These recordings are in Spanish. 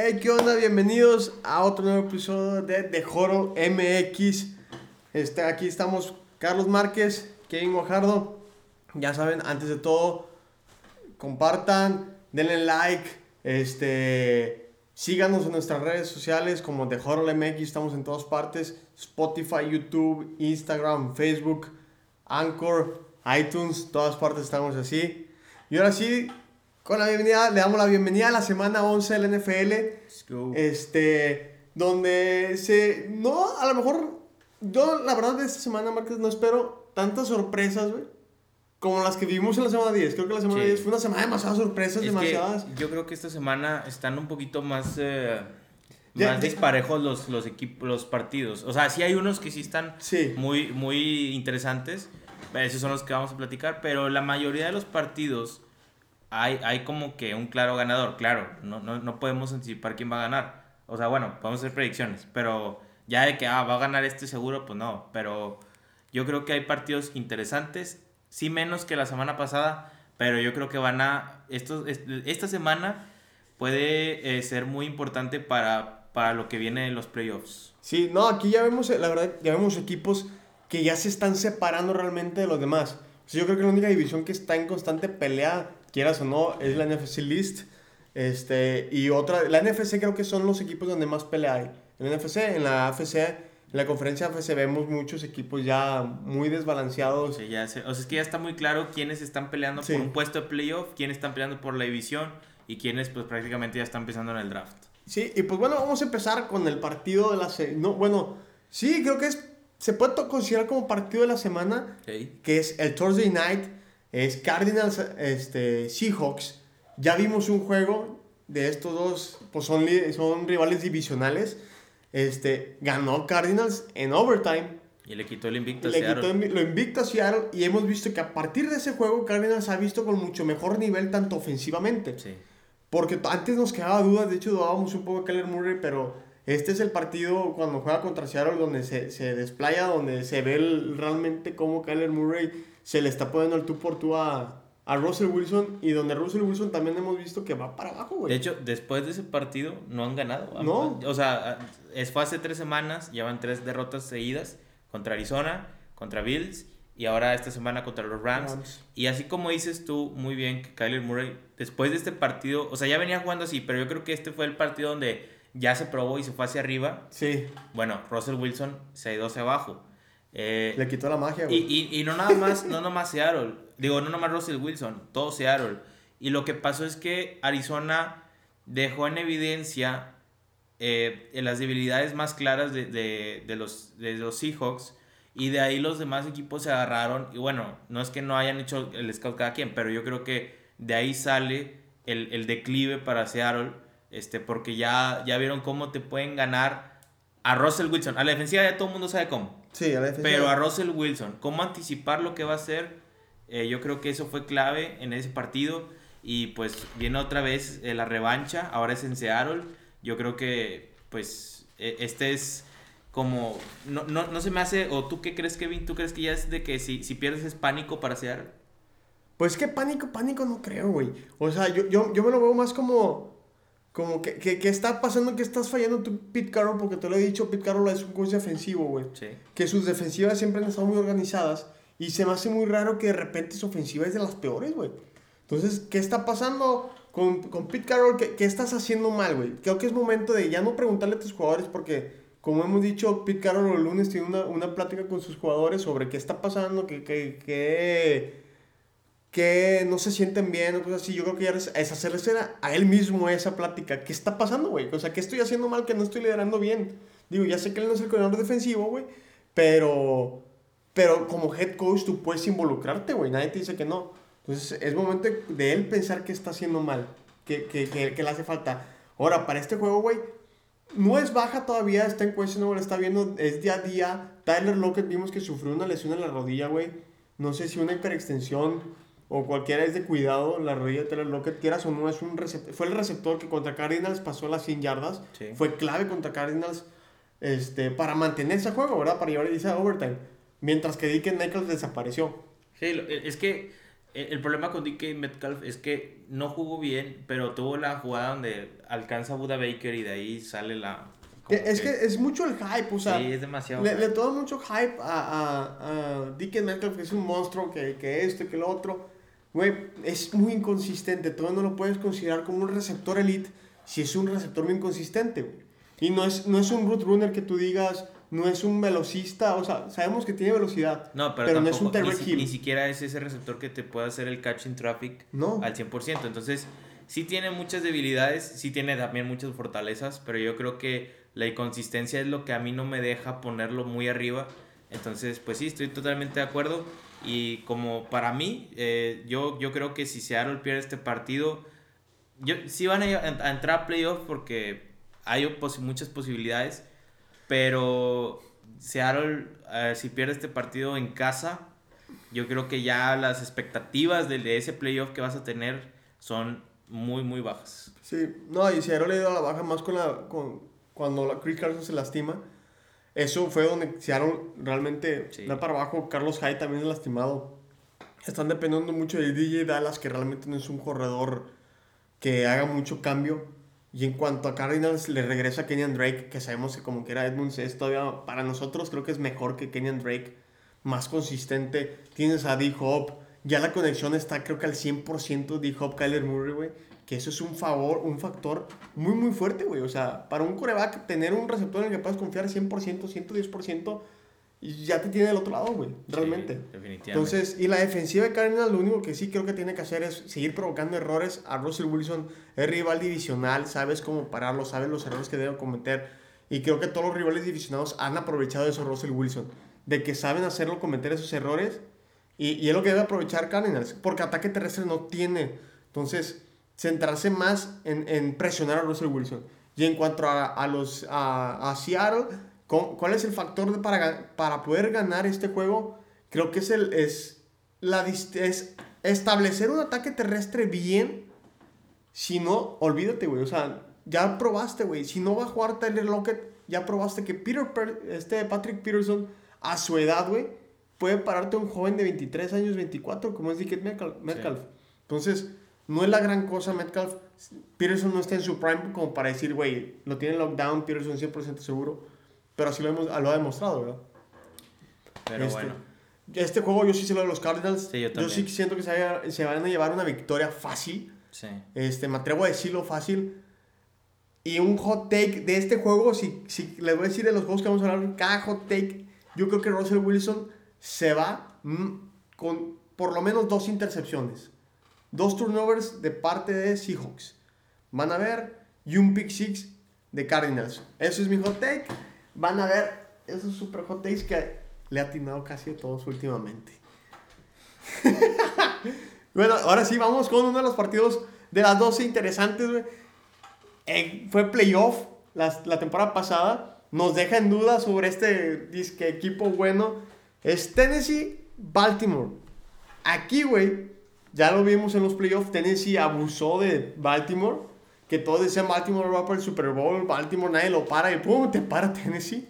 Hey, ¿qué onda? Bienvenidos a otro nuevo episodio de The Joro MX. Este, aquí estamos Carlos Márquez, Kevin Guajardo. Ya saben, antes de todo, compartan, denle like, este, síganos en nuestras redes sociales como The Joro MX, estamos en todas partes, Spotify, YouTube, Instagram, Facebook, Anchor, iTunes, todas partes estamos así. Y ahora sí, con la bienvenida, le damos la bienvenida a la semana 11 del NFL. Este, donde se. No, a lo mejor. Yo, la verdad, de esta semana, Marcos, no espero tantas sorpresas, güey. Como las que vimos en la semana 10. Creo que la semana 10 fue una semana de demasiadas sorpresas, demasiadas. yo creo que esta semana están un poquito más. Eh, más disparejos los, los, equipos, los partidos. O sea, sí hay unos que sí están Muy, muy interesantes. Esos son los que vamos a platicar. Pero la mayoría de los partidos hay, hay como que un claro ganador. Claro, no, no, no podemos anticipar quién va a ganar. O sea, bueno, podemos hacer predicciones, pero ya de que ah, va a ganar este seguro, pues no. Pero yo creo que hay partidos interesantes, sí menos que la semana pasada, pero yo creo que van a. Esto, esta semana puede eh, ser muy importante para, para lo que viene en los playoffs. Sí, no, aquí ya vemos, la verdad, ya vemos equipos que ya se están separando realmente de los demás. yo creo que la única división que está en constante pelea quieras o no, es la NFC List. Este, y otra, la NFC creo que son los equipos donde más pelea hay. En la NFC, en la AFC, en la conferencia AFC vemos muchos equipos ya muy desbalanceados. Sí, ya o sea, es que ya está muy claro quiénes están peleando por un puesto de playoff, quiénes están peleando por la división y quiénes pues prácticamente ya están pensando en el draft. Sí, y pues bueno, vamos a empezar con el partido de la... No, bueno, sí, creo que es, se puede considerar como partido de la semana, que es el Thursday Night es Cardinals este, Seahawks. Ya vimos un juego de estos dos, pues son, son rivales divisionales. Este, ganó Cardinals en overtime. Y le quitó el invicto a le Quitó lo invicto a Seattle y hemos visto que a partir de ese juego Cardinals ha visto con mucho mejor nivel tanto ofensivamente. Sí. Porque antes nos quedaba dudas, de hecho dudábamos un poco de Keller Murray, pero este es el partido cuando juega contra Seattle donde se, se desplaya, donde se ve realmente cómo Keller Murray se le está poniendo el tú por tú a, a Russell Wilson y donde Russell Wilson también hemos visto que va para abajo, güey. De hecho, después de ese partido no han ganado. No. O sea, fue hace tres semanas, llevan tres derrotas seguidas contra Arizona, contra Bills y ahora esta semana contra los Rams. Y así como dices tú muy bien que Kyler Murray, después de este partido, o sea, ya venía jugando así, pero yo creo que este fue el partido donde ya se probó y se fue hacia arriba. Sí. Bueno, Russell Wilson se ha ido hacia abajo. Eh, Le quitó la magia, güey. Y, y, no nada más, no nada más Seattle. Digo, no nada más Russell Wilson, todo Seattle. Y lo que pasó es que Arizona dejó en evidencia eh, las debilidades más claras de, de, de, los, de los Seahawks. Y de ahí los demás equipos se agarraron. Y bueno, no es que no hayan hecho el scout cada quien, pero yo creo que de ahí sale el, el declive para Seattle. Este, porque ya, ya vieron cómo te pueden ganar a Russell Wilson. A la defensiva ya todo el mundo sabe cómo. Sí, a Pero a Russell Wilson, ¿cómo anticipar lo que va a hacer? Eh, yo creo que eso fue clave en ese partido. Y pues viene otra vez eh, la revancha, ahora es en Seattle. Yo creo que pues e, este es como, no, no, no, se me hace, o tú qué crees Kevin, tú crees que ya es de que si, si pierdes es pánico para Seattle? Pues que pánico, pánico no creo, güey. O sea, yo, yo, yo me lo veo más como como que, que, está pasando que estás fallando tú, Pete Carroll, porque te lo he dicho, Pete Carroll es un coach defensivo, güey. Sí. Que sus defensivas siempre han estado muy organizadas y se me hace muy raro que de repente su ofensiva es de las peores, güey. Entonces, ¿qué está pasando con, con Pete Carroll? ¿Qué, ¿Qué, estás haciendo mal, güey? Creo que es momento de ya no preguntarle a tus jugadores porque, como hemos dicho, Pete Carroll el lunes tiene una, una plática con sus jugadores sobre qué está pasando, qué... qué, qué que no se sienten bien o cosas así. Yo creo que ya es, es hacerle a él mismo esa plática. ¿Qué está pasando, güey? O sea, ¿qué estoy haciendo mal que no estoy liderando bien? Digo, ya sé que él no es el coordinador defensivo, güey, pero, pero como head coach tú puedes involucrarte, güey. Nadie te dice que no. Entonces es momento de él pensar que está haciendo mal, que, le hace falta. Ahora, para este juego, güey, no es baja todavía, está en cuestión, lo está viendo, es día a día. Tyler Lockett vimos que sufrió una lesión en la rodilla, güey. No sé si una hiperextensión o cualquiera es de cuidado, la rodilla de lo que quieras o no, es un fue el receptor que contra Cardinals pasó las 100 yardas, fue clave contra Cardinals este, para mantener ese juego, ¿verdad? Para llevar ese overtime, mientras que Dickens Nichols desapareció. Sí, es que el problema con DK Metcalf es que no jugó bien, pero tuvo la jugada donde alcanza a Buda Baker y de ahí sale la... Es que, es mucho el hype, o sea... Sí, es demasiado. Le, le todo mucho hype a, a, a DK Metcalf, que es un monstruo, que, que esto y que lo otro. Güey, es muy inconsistente. Todavía no lo puedes considerar como un receptor elite si es un receptor muy inconsistente, güey. Y no es, no es un root runner que tú digas no es un velocista, o sea, sabemos que tiene velocidad, no, pero, no es un Terry ni, ni, siquiera es ese receptor que te puede hacer el catch in traffic no. al 100%. Entonces, sí tiene muchas debilidades, sí tiene también muchas fortalezas, pero yo creo que la inconsistencia es lo que a mí no me deja ponerlo muy arriba. Entonces, pues sí, estoy totalmente de acuerdo. Y como para mí, eh, yo, yo creo que si Seattle pierde este partido, yo, sí van a, a entrar a playoff porque hay muchas posibilidades pero Seattle, eh, si pierde este partido en casa, yo creo que ya las expectativas de, ese playoff que vas a tener son muy, muy bajas. Sí, no, y Seattle le dio la baja más con la, con, cuando la Chris Carson se lastima. Eso fue donde Seattle realmente da para abajo. Carlos Hyde también es lastimado. Están dependiendo mucho de DJ Dallas, que realmente no es un corredor que haga mucho cambio. Y en cuanto a Cardinals, le regresa Kenyan Drake, que sabemos que como que era Edmunds es todavía, para nosotros creo que es mejor que Kenyan Drake, más consistente. Tienes a D-Hop, ya la conexión está creo que al 100% D-Hop, Kyler Murray, güey. Que eso es un favor, un factor muy, muy fuerte, güey. O sea, para un coreback, tener un receptor en el que puedas confiar 100%, 110%, y ya te tiene del otro lado, güey, realmente. definitivamente. Entonces, y la defensiva de Cardinals lo único que sí creo que tiene que hacer es seguir provocando errores. A Russell Wilson es rival divisional, sabes cómo pararlo, sabes los errores que debe cometer. Y creo que todos los rivales divisionados han aprovechado eso, Russell Wilson, de que saben hacerlo cometer esos errores. Y, y es lo que debe aprovechar Cardinals, porque ataque terrestre no tiene. Entonces, centrarse más en, en presionar a Russell Wilson. Y en cuanto a, a los, a, a Seattle ¿Cuál es el factor para, para poder ganar este juego? Creo que es, el, es, la, es establecer un ataque terrestre bien. Si no, olvídate, güey. O sea, ya probaste, güey. Si no va a jugar Tyler Lockett, ya probaste que Peter, este Patrick Peterson, a su edad, güey, puede pararte un joven de 23 años, 24, como es Dickett Metcalf. Entonces, no es la gran cosa Metcalf. Peterson no está en su prime como para decir, güey, lo tiene lockdown, Peterson 100% seguro pero así lo, hemos, lo ha demostrado, ¿verdad? Pero este, bueno. Este juego yo sí se lo de los Cardinals. Sí, yo, yo, sí siento que se, se, van a llevar una victoria fácil. Sí. Este, me atrevo a decirlo fácil. Y un hot take de este juego, si, si les voy a decir de los juegos que vamos a hablar, cada hot take, yo creo que Russell Wilson se va mm, con por lo menos dos intercepciones. Dos turnovers de parte de Seahawks. Van a ver. Y un pick six de Cardinals. Eso es mi hot take van a ver esos super hot takes que le ha atinado casi a todos últimamente. bueno, ahora sí, vamos con uno de los partidos de las 12 interesantes, eh, fue playoff la, la, temporada pasada. Nos deja en duda sobre este disque equipo bueno. Es Tennessee-Baltimore. Aquí, güey, ya lo vimos en los playoffs. Tennessee abusó de Baltimore que todos decían Baltimore va por el Super Bowl, Baltimore nadie lo para y pum, te para Tennessee.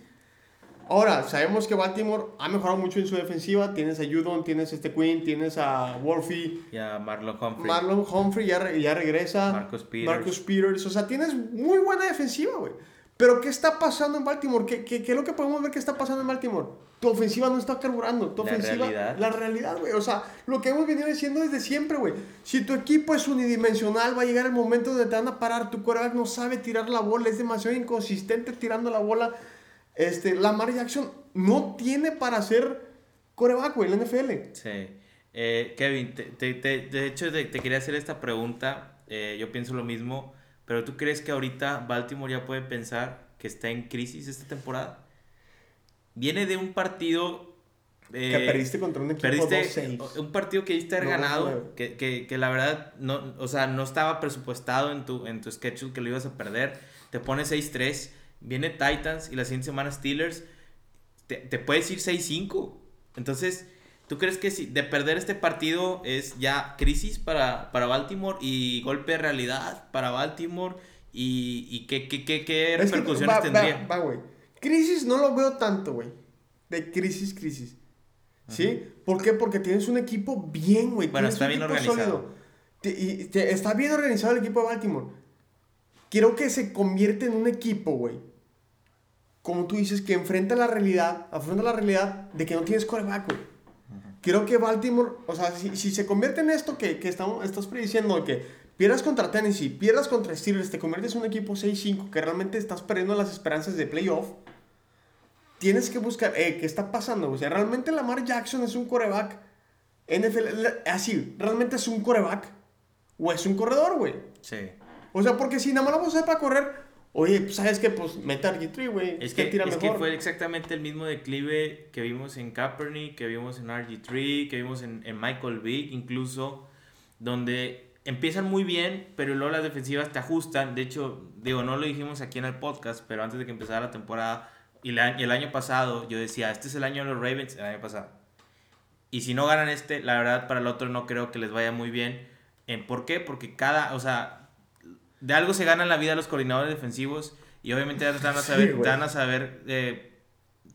Ahora, sabemos que Baltimore ha mejorado mucho en su defensiva. Tienes a Judon, tienes a este Quinn, tienes a Wolfie. Y a Marlon Humphrey. Marlon Humphrey ya, ya regresa. Marcus Peters. Marcus Peters. O sea, tienes muy buena defensiva, güey. Pero ¿qué está pasando en Baltimore? ¿Qué, qué, qué es lo que podemos ver que está pasando en Baltimore? Tu ofensiva no está carburando. Tu ofensiva, la realidad. La realidad, güey. O sea, lo que hemos venido diciendo desde siempre, güey. Si tu equipo es unidimensional, va a llegar el momento donde te van a parar. Tu quarterback no sabe tirar la bola, es demasiado inconsistente tirando la bola. Este, Lamar Jackson no tiene para ser coreback, güey, en la NFL. Sí. Eh, Kevin, te, te, de hecho, te, quería hacer esta pregunta. Eh, yo pienso lo mismo. Pero ¿tú crees que ahorita Baltimore ya puede pensar que está en crisis esta temporada? viene de un partido... Eh, que perdiste contra un equipo perdiste Un partido que diste haber ganado, que, que, que, la verdad no, o sea, no estaba presupuestado en tu, en tu schedule que lo ibas a perder. Te pones 6-3, viene Titans y la siguiente semana Steelers. Te, te puedes ir 6-5. Entonces, ¿tú crees que si de perder este partido es ya crisis para, para Baltimore y golpe de realidad para Baltimore? ¿Y, y qué, qué, qué, qué repercusiones tendría? Va, güey. Crisis no lo veo tanto, güey. De crisis, crisis. ¿Sí? ¿Por qué? Porque tienes un equipo bien, güey. Bueno, está bien organizado. y está bien organizado el equipo de Baltimore. Quiero que se convierta en un equipo, güey. Como tú dices, que enfrenta la realidad, afronta la realidad de que no tienes coreback, güey. Quiero que Baltimore, o sea, si, si se convierte en esto que, que estamos, estás prediciendo, que pierdas contra Tennessee, pierdas contra Steelers, te conviertes en un equipo 6-5, que realmente estás perdiendo las esperanzas de playoff, tienes que buscar, eh, ¿qué está pasando? O sea, realmente Lamar Jackson es un coreback NFL, así, ¿realmente es un coreback? ¿O es un corredor, güey? Sí. O sea, porque si nada más lo vamos a hacer para correr, oye, pues sabes que pues meta RG3, güey. Es, que, tira es que fue exactamente el mismo declive que vimos en Kaepernick, que vimos en RG3, que vimos en, en Michael Vick, incluso, donde empiezan muy bien, pero luego las defensivas te ajustan. De hecho, digo, no lo dijimos aquí en el podcast, pero antes de que empezara la temporada y el año pasado, yo decía, este es el año de los Ravens, el año pasado. Y si no ganan este, la verdad, para el otro no creo que les vaya muy bien. ¿Por qué? Porque cada, o sea, de algo se gana en la vida los coordinadores defensivos y obviamente te van a saber, van a saber eh,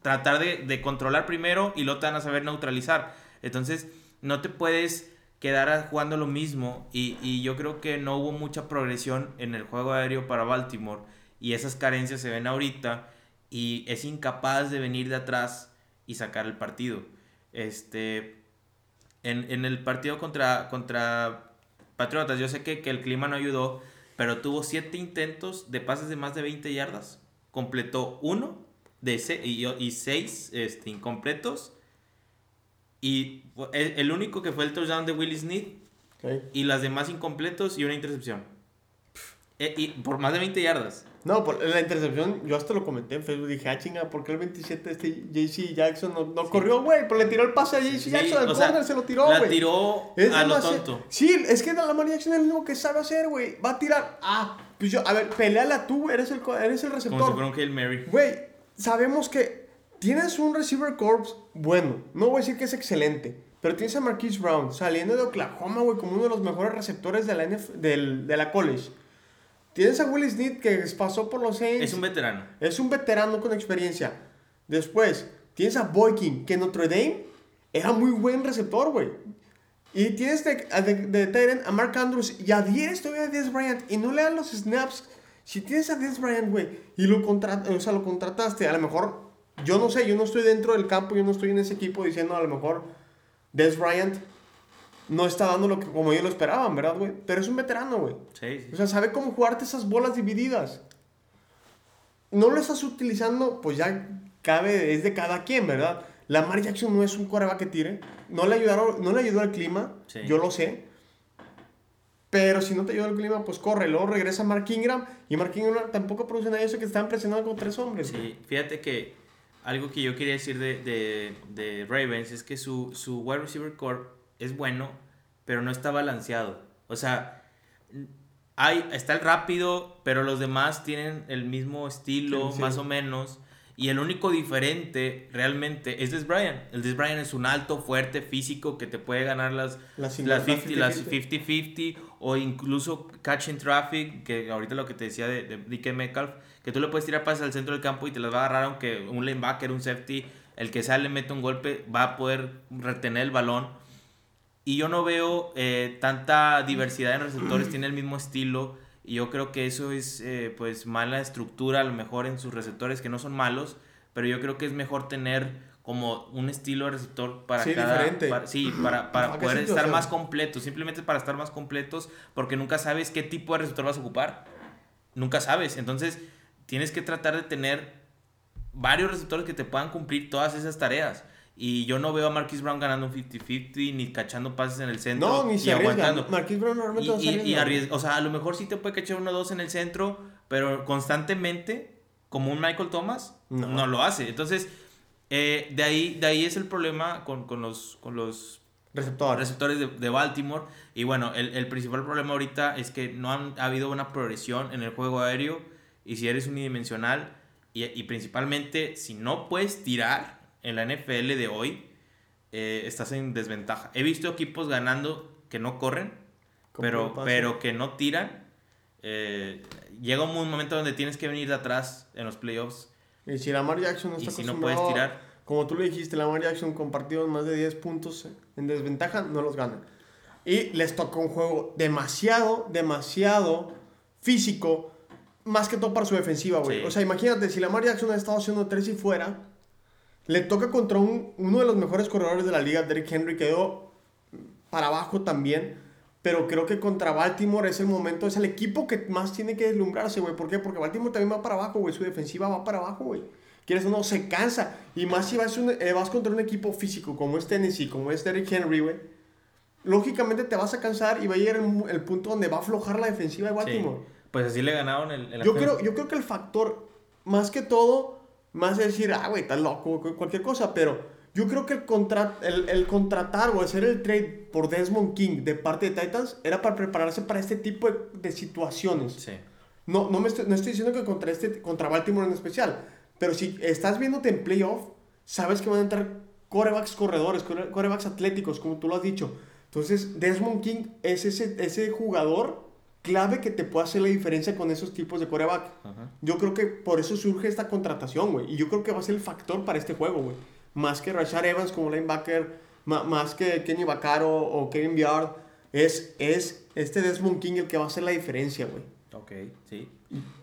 tratar de, controlar primero y luego te van a saber neutralizar. Entonces, no te puedes quedar jugando lo mismo y, y yo creo que no hubo mucha progresión en el juego aéreo para Baltimore y esas carencias se ven ahorita y es incapaz de venir de atrás y sacar el partido. Este, en, en el partido contra, contra Patriotas, yo sé que, que, el clima no ayudó, pero tuvo siete intentos de pases de más de 20 yardas. Completó uno de y, y seis este, incompletos. Y el, único que fue el touchdown de Willie Smith. Y las demás incompletos y una intercepción. Eh, y por más de 20 yardas. No, por la intercepción, yo hasta lo comenté en Facebook. Dije, ah, chinga, ¿por qué el 27 este JC Jackson no, no corrió, güey? Pero le tiró el pase a JC Jackson, al corner se lo tiró, güey. La tiró a lo tonto. Sí, es que la Lamar Jackson es lo único que sabe hacer, güey. Va a tirar. Ah, pues yo, a ver, peleala tú, eres el, eres el receptor. Como si fuera un Hail Mary. Güey, sabemos que tienes un receiver corps bueno. No voy a decir que es excelente. Pero tienes a Marquise Brown saliendo de Oklahoma, güey, como uno de los mejores receptores de la, NF, del, de la college. Tienes a Will Smith que pasó por los Saints. Es un veterano. Es un veterano con experiencia. Después, tienes a Boykin, que en Notre Dame era muy buen receptor, güey. Y tienes de, de, a Mark Andrews y a 10 todavía a Des Bryant y no le dan los snaps. Si tienes a Des Bryant, güey, y lo, o sea, lo contrataste, a lo mejor, yo no sé, yo no estoy dentro del campo, yo no estoy en ese equipo diciendo a lo mejor Des Bryant no está dando lo que como ellos lo esperaban, ¿verdad, güey? Pero es un veterano, güey. Sí, sí. O sea, sabe cómo jugarte esas bolas divididas. No lo estás utilizando, pues ya cabe, es de cada quien, ¿verdad? Lamar Jackson no es un coreback que tire. No le, ayudaron, no le ayudó al clima, yo lo sé. Pero si no te ayuda el clima, pues corre. Luego regresa Mark Ingram. Y Mark Ingram tampoco produce nada de eso que están presionando con tres hombres. Sí, fíjate que algo que yo quería decir de, de, de Ravens es que su, su wide receiver core es bueno, pero no está balanceado. O sea, hay, está el rápido, pero los demás tienen el mismo estilo, más o menos. Y el único diferente realmente es Des Bryant. El Des Bryant es un alto, fuerte, físico que te puede ganar las 50-50 o incluso catching traffic, que ahorita lo que te decía de, de DK Metcalf, que tú le puedes tirar pases al centro del campo y te las va a agarrar aunque un linebacker, un safety, el que sale mete un golpe, va a poder retener el balón y yo no veo eh, tanta diversidad en receptores, tiene el mismo estilo. Y yo creo que eso es eh, pues mala estructura a lo mejor en sus receptores, que no son malos, pero yo creo que es mejor tener como un estilo de receptor para sí, cada... Diferente. sí, para, para poder estar más completos, simplemente para estar más completos, porque nunca sabes qué tipo de receptor vas a ocupar. Nunca sabes. Entonces, tienes que tratar de tener varios receptores que te puedan cumplir todas esas tareas. Y yo no veo a Marquis Brown ganando un 50-50 ni cachando pases en el centro. No, ni se y aguantando. Marquis Brown normalmente y, y, O sea, a lo mejor sí te puede cachar uno o dos en el centro, pero constantemente, como un Michael Thomas, no, lo hace. Entonces, eh, de, ahí, de ahí es el problema con, con los, con los receptores, receptores de, de, Baltimore. Y bueno, el, el, principal problema ahorita es que no han, ha habido una progresión en el juego aéreo. Y si eres unidimensional, y, y principalmente si no puedes tirar en la NFL de hoy, eh, estás en desventaja. He visto equipos ganando que no corren, pero, pero que no tiran. Eh, llega un momento donde tienes que venir de atrás en los playoffs. Y si Lamar Jackson no está y si no puedes tirar. como tú le dijiste, Lamar Jackson con partidos más de 10 puntos en desventaja, no los gana. Y les tocó un juego demasiado, demasiado físico, más que todo para su defensiva, güey. O sea, imagínate, si Lamar Jackson ha estado haciendo 3 y fuera, le toca contra un, uno de los mejores corredores de la liga, Derrick Henry, quedó para abajo también. Pero creo que contra Baltimore es el momento, es el equipo que más tiene que deslumbrarse, güey. ¿Por qué? Porque Baltimore también va para abajo, güey. Su defensiva va para abajo, güey. Quieres o no, se cansa. Y más si vas, eh, vas contra un equipo físico como es Tennessee, como es Derrick Henry, güey. Lógicamente te vas a cansar y va a llegar el, punto donde va a aflojar la defensiva de Baltimore. Pues así le ganaron el, el yo creo Yo creo que el factor, más que todo, más es decir, ah, güey, estás loco, cualquier cosa, pero yo creo que el, el, el, contratar o hacer el trade por Desmond King de parte de Titans era para prepararse para este tipo de, situaciones. Sí. No, no, me estoy, no estoy diciendo que contra, este, contra Baltimore en especial, pero si estás viéndote en playoff, sabes que van a entrar corebacks corredores, corebacks atléticos, como tú lo has dicho. Entonces, Desmond King es ese, ese jugador clave que te puede hacer la diferencia con esos tipos de coreback. Yo creo que por eso surge esta contratación, güey. Y yo creo que va a ser el factor para este juego, güey más que Rashad Evans como linebacker, más que Kenny Vaccaro o Kevin Biard, es, es este Desmond King el que va a hacer la diferencia, güey. Ok, sí.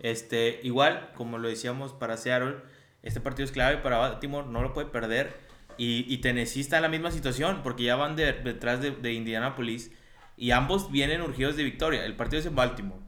Este, igual, como lo decíamos para Seattle, este partido es clave para Baltimore, no lo puede perder. Y, y Tennessee está en la misma situación, porque ya van detrás de, de Indianapolis y ambos vienen urgidos de victoria. El partido es en Baltimore,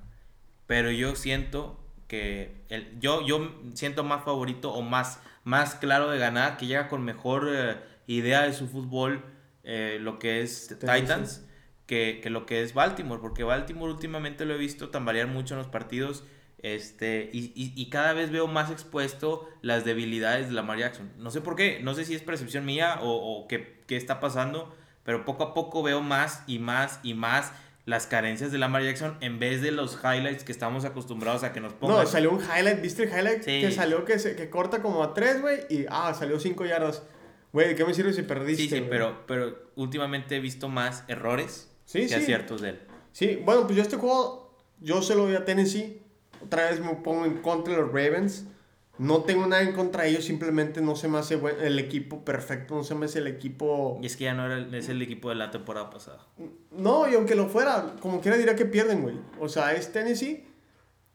pero yo siento que el, yo, yo siento más favorito o más más claro de ganar, que llega con mejor eh, idea de su fútbol, eh, lo que es Titans, que, que, lo que es Baltimore, porque Baltimore últimamente lo he visto tambalear mucho en los partidos. Este, y, y, cada vez veo más expuesto las debilidades de Lamar Jackson. No sé por qué, no sé si es percepción mía o, o qué, qué está pasando, pero poco a poco veo más y más y más las carencias de Lamar Jackson en vez de los highlights que estamos acostumbrados a que nos pongan. No, salió un highlight, ¿viste el highlight? Que salió que, se, que corta como a 3, güey, y ah, salió 5 yardas. Güey, ¿de qué me sirve si perdiste? Sí, sí, pero, pero últimamente he visto más errores que aciertos de él. Sí, bueno, pues yo este juego, yo se lo voy a Tennessee. Otra vez me pongo en contra de los Ravens. No tengo nada en contra de ellos, simplemente no se me hace el equipo perfecto, no se me hace el equipo... Y es que ya no era el, es el equipo de la temporada pasada. No, y aunque lo fuera, como quiera diría que pierden, güey. O sea, es Tennessee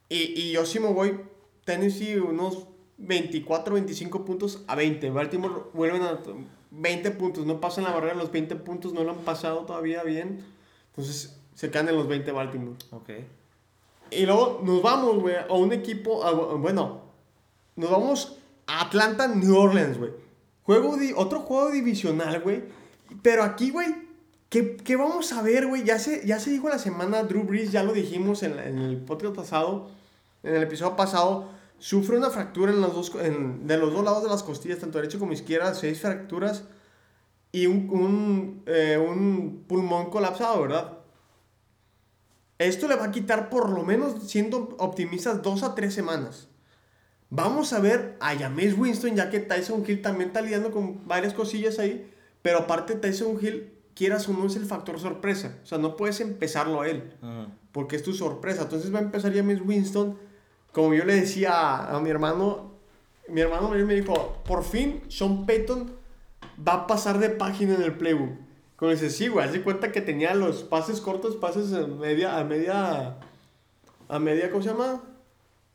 y, y yo sí me voy Tennessee unos 24, 25 puntos a 20. Baltimore vuelven a 20 puntos, no pasan la barrera los 20 puntos, no lo han pasado todavía bien. Entonces se caen en los 20 Baltimore. Ok. Y luego nos vamos, güey, a un equipo, bueno, nos vamos a Atlanta, New Orleans, güey. Juego otro juego divisional, güey. Pero aquí, güey, ¿qué, ¿qué, vamos a ver, güey? Ya se, ya se dijo la semana, Drew Brees, ya lo dijimos en, el podcast pasado, en el episodio pasado, sufre una fractura en los dos, en, de los dos lados de las costillas, tanto derecho como izquierda, seis fracturas y un, un, eh, un pulmón colapsado, ¿verdad? Esto le va a quitar por lo menos, siendo optimistas, dos a tres semanas. Vamos a ver a James Winston, ya que Tyson Hill también está lidiando con varias cosillas ahí. Pero aparte, Tyson Hill, quieras o no, es el factor sorpresa. O sea, no puedes empezarlo a él, porque es tu sorpresa. Entonces va a empezar James Winston. Como yo le decía a, mi hermano, mi hermano me dijo: Por fin, Sean Payton va a pasar de página en el playbook. Como dice, sí, güey, hace cuenta que tenía los pases cortos, pases a media, a media, a media, ¿cómo se llama?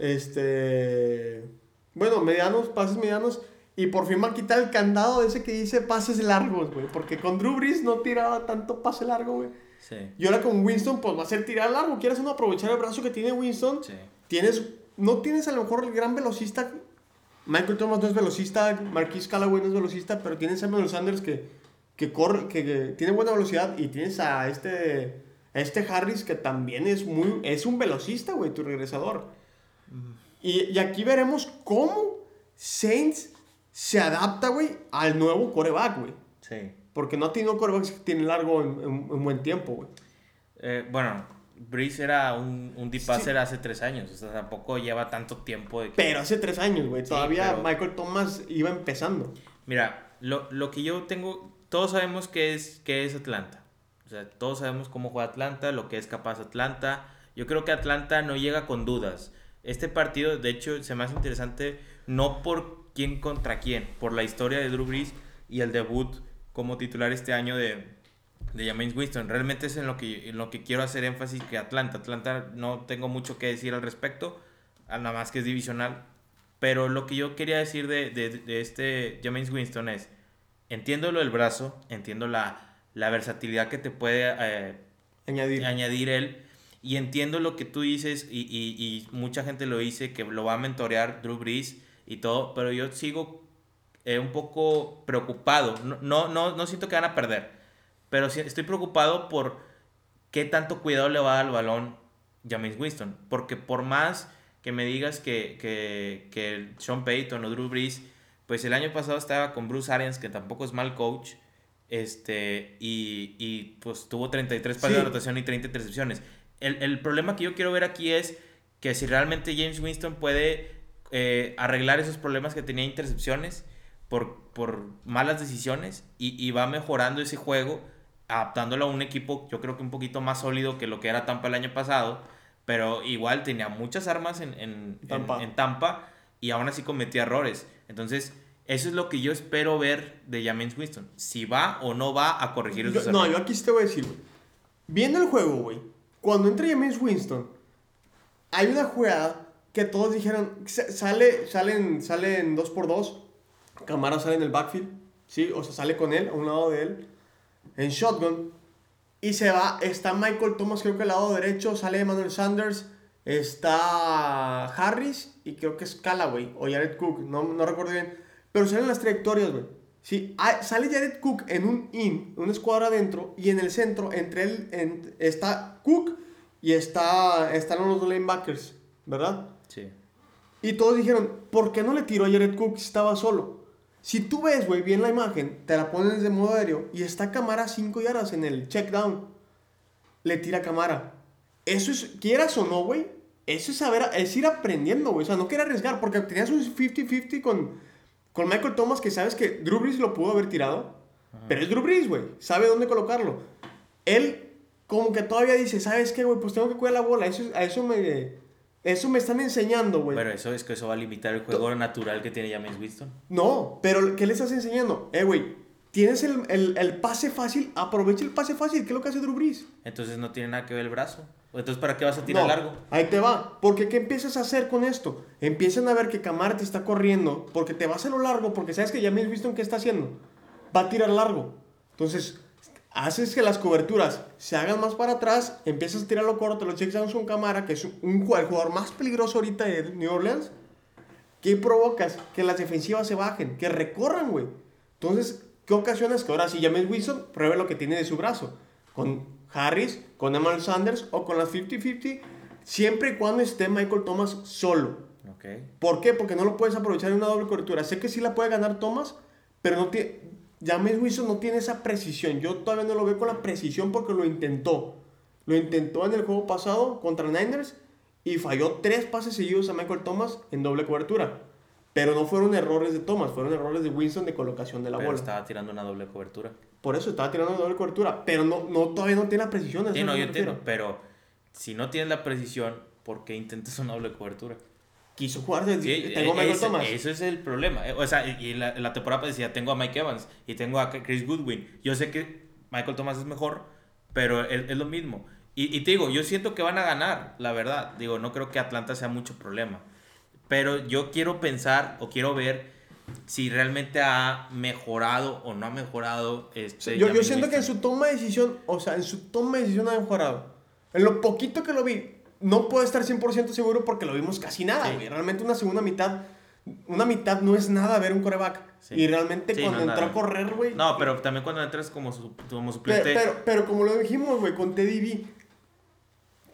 Este. Bueno, medianos, pases medianos. Y por fin va a quitar el candado de ese que dice pases largos, güey. Porque con Drew Brees no tiraba tanto pase largo, güey. Sí. Y ahora con Winston, pues va a ser tirar largo. ¿Quieres uno aprovechar el brazo que tiene Winston? Sí. Tienes. No tienes a lo mejor el gran velocista. Michael Thomas no es velocista. Marquis Callaway no es velocista. Pero tienes a Emmanuel Sanders que, que corre, que, tiene buena velocidad. Y tienes a este. A este Harris que también es muy. Es un velocista, güey, tu regresador. Y, aquí veremos cómo Saints se adapta, güey, al nuevo coreback, güey. Sí. Porque no ha tenido corebacks que tienen largo en, buen tiempo, güey. Eh, bueno, Breeze era un, un deep passer hace tres años. O sea, tampoco lleva tanto tiempo. De Pero hace tres años, güey. Todavía Michael Thomas iba empezando. Mira, lo, lo, que yo tengo... Todos sabemos que es, que es Atlanta. O sea, todos sabemos cómo juega Atlanta, lo que es capaz Atlanta. Yo creo que Atlanta no llega con dudas. Este partido, de hecho, se me hace interesante no por quién contra quién, por la historia de Drew Brees y el debut como titular este año de, de James Winston. Realmente es en lo, que, en lo que quiero hacer énfasis que Atlanta. Atlanta no tengo mucho que decir al respecto, nada más que es divisional. Pero lo que yo quería decir de, de, este James Winston es, entiendo lo del brazo, entiendo la, la versatilidad que te puede eh, añadir. añadir él. Y entiendo lo que tú dices y, y, y, mucha gente lo dice, que lo va a mentorear Drew Brees y todo, pero yo sigo eh, un poco preocupado. No, no, no, siento que van a perder, pero estoy preocupado por qué tanto cuidado le va a dar al balón James Winston. Porque por más que me digas que, que, que Sean Payton o Drew Brees, pues el año pasado estaba con Bruce Arians, que tampoco es mal coach, este, y, y pues tuvo 33 pases de anotación y 30 intercepciones. El, el, problema que yo quiero ver aquí es que si realmente James Winston puede eh, arreglar esos problemas que tenía intercepciones por, por malas decisiones y, y, va mejorando ese juego, adaptándolo a un equipo yo creo que un poquito más sólido que lo que era Tampa el año pasado, pero igual tenía muchas armas en, en, Tampa. En, Tampa y aún así cometía errores. Entonces, eso es lo que yo espero ver de James Winston. Si va o no va a corregir esos errores. No, yo aquí te voy a decir, Viendo el juego, güey. Cuando entra James Winston, hay una jugada que todos dijeron, sale, salen, salen dos por dos, Camara sale en el backfield, ¿sí? O sea, sale con él, a un lado de él, en shotgun, y se va, está Michael Thomas, creo que al lado derecho, sale Emmanuel Sanders, está Harris, y creo que es Callaway, o Jared Cook, no, no recuerdo bien, pero salen las trayectorias, güey. Sí, sale Jared Cook en un in, una escuadra adentro, y en el centro, entre él, está Cook y está, están los linebackers, ¿verdad? Sí. Y todos dijeron, ¿por qué no le tiró a Jared Cook si estaba solo? Si tú ves, güey, bien la imagen, te la pones de modo aéreo y está cámara 5 yardas en el check down, le tira cámara. Eso es, quieras o no, güey, eso es saber, es ir aprendiendo, güey. O sea, no quiere arriesgar porque tenías un 50-50 con, con Michael Thomas que sabes que Drew Brees lo pudo haber tirado, pero es Drew Brees, güey, sabe dónde colocarlo. Él como que todavía dice, ¿sabes qué, güey? Pues tengo que cuidar la bola, eso, a eso me eso me están enseñando, güey. Pero eso es que eso va a limitar el juego natural que tiene James Winston. No, pero ¿qué le estás enseñando? Eh, güey, tienes el, el, el, pase fácil, aprovecha el pase fácil. ¿Qué es lo que hace Drew Brees? Entonces no tiene nada que ver el brazo. Entonces, ¿para qué vas a tirar largo? Ahí te va. Porque ¿qué empiezas a hacer con esto? Empiezan a ver que Camara te está corriendo porque te vas a lo largo porque sabes que James Winston, ¿qué está haciendo? Va a tirar largo. Entonces, haces que las coberturas se hagan más para atrás, empiezas a tirarlo corto, los checkdowns con cámara, que es un, jugador más peligroso ahorita de New Orleans. ¿Qué provocas? Que las defensivas se bajen, que recorran, güey. Entonces, ¿qué ocasiones? Que ahora si James Wilson pruebe lo que tiene de su brazo. Con Harris, con Emmanuel Sanders o con las 50-50, siempre y cuando esté Michael Thomas solo. Okay. ¿Por qué? Porque no lo puedes aprovechar en una doble cobertura. Sé que sí la puede ganar Thomas, pero no tiene James Wilson no tiene esa precisión. Yo todavía no lo veo con la precisión porque lo intentó. Lo intentó en el juego pasado contra Niners y falló tres pases seguidos a Michael Thomas en doble cobertura. Pero no fueron errores de Thomas, fueron errores de Wilson de colocación de la bola. estaba tirando una doble cobertura. Por eso estaba tirando una doble cobertura, pero no, no todavía no tiene la precisión. Sí, no, yo entiendo, pero si no tienes la precisión, ¿por qué intentas una doble cobertura? quiso jugar tengo a Michael Thomas. Eso es el problema. Eh, o sea, y la, la temporada decía, tengo a Mike Evans y tengo a Chris Goodwin. Yo sé que Michael Thomas es mejor, pero es, es lo mismo. Y, y, te digo, yo siento que van a ganar, la verdad. Digo, no creo que Atlanta sea mucho problema. Pero yo quiero pensar o quiero ver si realmente ha mejorado o no ha mejorado. Este, yo, yo siento que en su toma de decisión, o sea, en su toma de decisión ha mejorado. En lo poquito que lo vi, no puedo estar 100% seguro porque lo vimos casi nada, güey. Realmente una segunda mitad, una mitad no es nada ver un coreback. Y realmente cuando entró a correr, güey. No, pero también cuando entras como, su, como suplente. Pero, pero, como lo dijimos, güey, con Teddy B.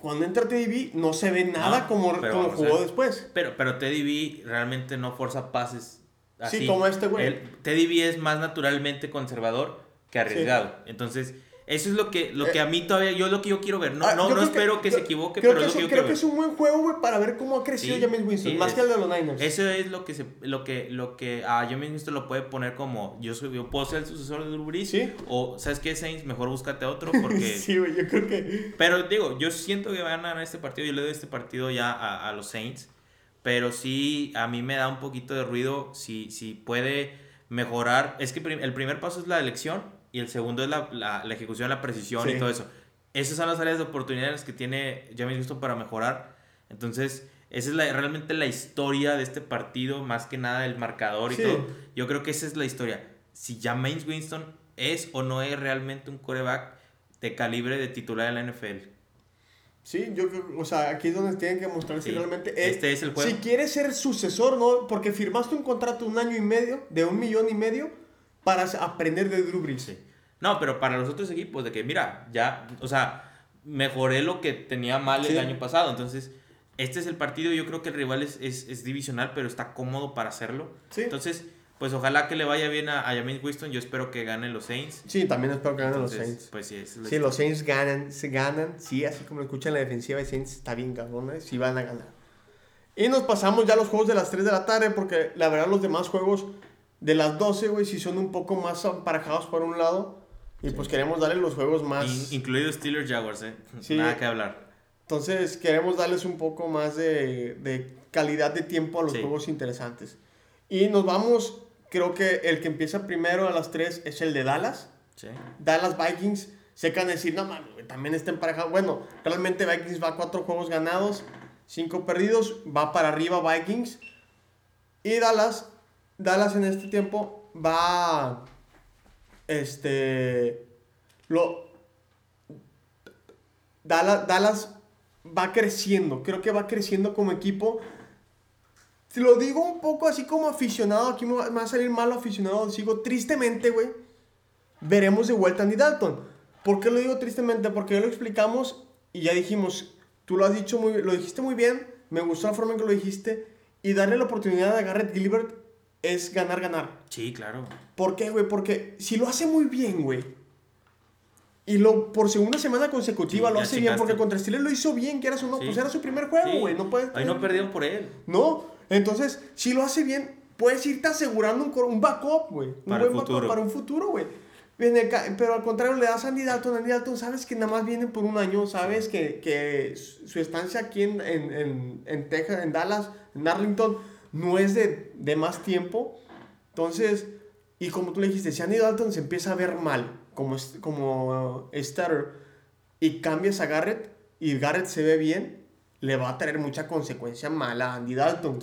Cuando entra Teddy B, no se ve nada como, como jugó después. Pero, pero Teddy B realmente no forza pases así. Sí, como este güey. Teddy B es más naturalmente conservador que arriesgado. Entonces eso es lo que, lo que eh, a mí todavía, yo lo que yo quiero ver. No, ah, no, no espero que, se equivoque, pero que es lo que yo creo que es un buen juego, güey, para ver cómo ha crecido James Winston, más que el de los Niners. Eso es lo que, se, lo que, lo que a James Winston lo puede poner como, yo, soy, yo puedo ser el sucesor de Drew Brees, ¿Sí? o, ¿sabes qué, Saints? Mejor búscate otro, porque... sí, güey, yo creo que... Pero, digo, yo siento que van a ganar este partido, yo le doy este partido ya a, a los Saints, pero sí a mí me da un poquito de ruido si, si puede mejorar. Es que el primer paso es la elección y el segundo es la, la, la ejecución, la precisión y todo eso. Esas son las áreas de oportunidades que tiene James Winston para mejorar. Entonces, esa es la, realmente la historia de este partido, más que nada el marcador y todo. Yo creo que esa es la historia. Si James Winston es o no es realmente un coreback de calibre de titular en la NFL. Sí, yo o sea, aquí es donde tienen que mostrar si realmente este es el juego. Si quieres ser sucesor, ¿no? Porque firmaste un contrato de un año y medio, de un millón y medio, para aprender de Drew Brees. No, pero para los otros equipos, de que mira, ya, o sea, mejoré lo que tenía mal el año pasado, entonces este es el partido, yo creo que el rival es, es, es divisional, pero está cómodo para hacerlo. Sí. Entonces, pues ojalá que le vaya bien a, a James Winston. Yo espero que ganen los Saints. Sí, también espero que ganen los Saints. Pues sí, es sí los Saints ganan, se ganan. Sí, así como escuchan la defensiva de Saints, está bien cabrón, ¿eh? sí van a ganar. Y nos pasamos ya a los juegos de las 3 de la tarde, porque la verdad los demás juegos de las 12, güey, sí son un poco más aparejados por un lado. Y pues queremos darle los juegos más... incluidos Steelers Jaguars, ¿eh? Nada que hablar. Entonces queremos darles un poco más de, de calidad de tiempo a los juegos interesantes. Y nos vamos, creo que el que empieza primero a las 3 es el de Dallas. Sí. Dallas Vikings. Se can decir, no mames, también está emparejado. Bueno, realmente Vikings va a 4 juegos ganados, 5 perdidos. Va para arriba Vikings. Y Dallas, Dallas en este tiempo va. Este. Lo. Dallas, Dallas va creciendo, creo que va creciendo como equipo. Si lo digo un poco así como aficionado, aquí me va a salir malo aficionado, sigo tristemente, güey. Veremos de vuelta a Andy Dalton. ¿Por qué lo digo tristemente? Porque ya lo explicamos y ya dijimos, tú lo has dicho muy lo dijiste muy bien, me gustó la forma en que lo dijiste y darle la oportunidad a Garrett Gilbert es ganar ganar. Sí, claro. ¿Por qué, güey? Porque si lo hace muy bien, güey, y lo, por segunda semana consecutiva lo hace bien, porque contra Steelers lo hizo bien, quieras o no, pues era su primer juego, güey. No Ahí no perdieron por él. No, entonces, si lo hace bien, puedes irte asegurando un, un backup, güey. Un para buen futuro. para un futuro, güey. Pero al contrario, le das a Andy Dalton. Andy Dalton, sabes que nada más viene por un año, sabes que, que su estancia aquí en, en, en, Texas, en Dallas, en Arlington, no es de, de más tiempo. Entonces, y como tú le dijiste, si Andy Dalton se empieza a ver mal, como, como starter y cambias a Garrett y Garrett se ve bien, le va a traer mucha consecuencia mala a Andy Dalton.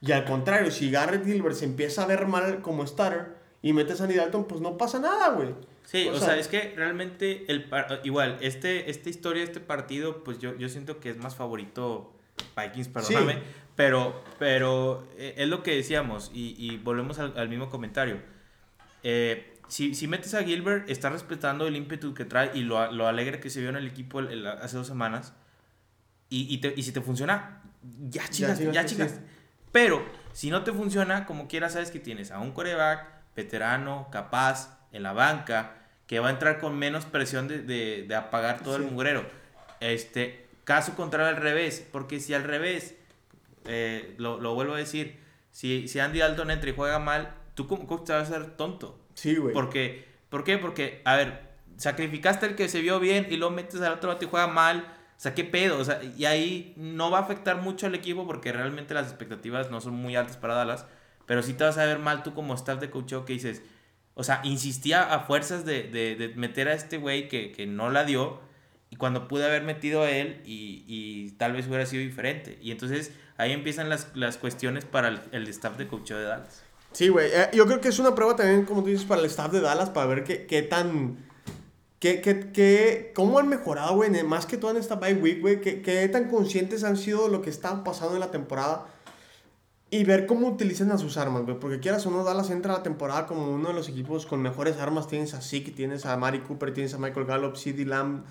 Y al contrario, si Garrett Gilbert se empieza a ver mal como starter y metes a Andy Dalton, pues no pasa nada, güey. Sí, o, sea, es que realmente, el igual, este, esta historia, este partido, pues yo, yo siento que es más favorito Vikings, perdóname, pero, pero eh, es lo que decíamos y, y volvemos al, al, mismo comentario. Eh, si, si, metes a Gilbert, está respetando el ímpetu que trae y lo, lo alegre que se vio en el equipo hace dos semanas. Y, y, te, y, si te funciona, ya chingas, ya, chingas. Pero si no te funciona, como quieras, sabes que tienes a un coreback veterano, capaz, en la banca, que va a entrar con menos presión de, de, de apagar todo el mugrero. Este, caso contrario al revés, porque si al revés, eh, lo, lo, vuelvo a decir, si, si Andy Dalton entra y juega mal, tú como coach te vas a ser tonto. Sí, güey. Porque, ¿Por qué? Porque, a ver, sacrificaste el que se vio bien y lo metes al otro lado y juega mal. O sea, ¿qué pedo? O sea, y ahí no va a afectar mucho al equipo porque realmente las expectativas no son muy altas para Dallas. Pero sí te vas a ver mal tú como staff de coach que dices, o sea, insistía a fuerzas de, de, de meter a este güey que, que, no la dio. Y cuando pude haber metido a él y, y, tal vez hubiera sido diferente. Y entonces ahí empiezan las, las cuestiones para el, el staff de coach de Dallas. Sí, güey. Eh, yo creo que es una prueba también, como tú dices, para el staff de Dallas, para ver qué, qué tan... Qué, qué, qué, ¿Cómo han mejorado, güey? Más que todo en esta bye week, güey. Qué, qué tan conscientes han sido de lo que está pasando en la temporada. Y ver cómo utilizan a sus armas, güey. Porque quieras o no, Dallas entra a la temporada como uno de los equipos con mejores armas. Tienes a Zeke, tienes a Mari Cooper, tienes a Michael Gallup, CD Lamb.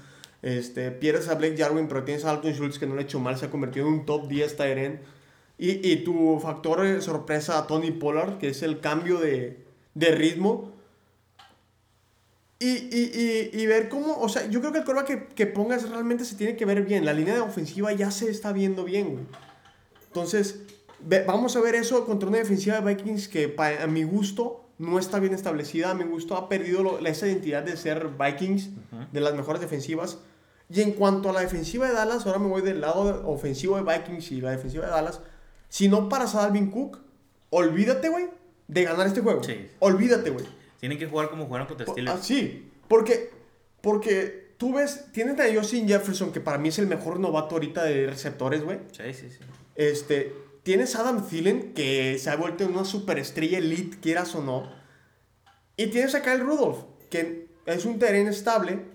Este, pierdes a Blake Jarwin, pero tienes a Alton Schultz que no le ha hecho mal. Se ha convertido en un top 10 Tyrant. Y, y tu factor de sorpresa a Tony Pollard, que es el cambio de, de ritmo. Y, y, y, ver cómo, o sea, yo creo que el coreback que, que, pongas realmente se tiene que ver bien. La línea de ofensiva ya se está viendo bien, güey. Entonces, vamos a ver eso contra una defensiva de Vikings que a mi gusto no está bien establecida. A mi gusto ha perdido esa identidad de ser Vikings, de las mejores defensivas. Y en cuanto a la defensiva de Dallas, ahora me voy del lado ofensivo de Vikings y la defensiva de Dallas Si no paras a Dalvin Cook, olvídate, güey, de ganar este juego. Sí. Olvídate, güey. Tienen que jugar como jugaron contra Steelers. Ah, sí, porque, porque tú ves, tienes a Justin Jefferson, que para mí es el mejor novato ahorita de receptores, güey. Sí, sí, sí. Este, tienes a Adam Thielen, que se ha vuelto una superestrella elite, quieras o no. Y tienes a Kyle Rudolph, que es un terreno estable.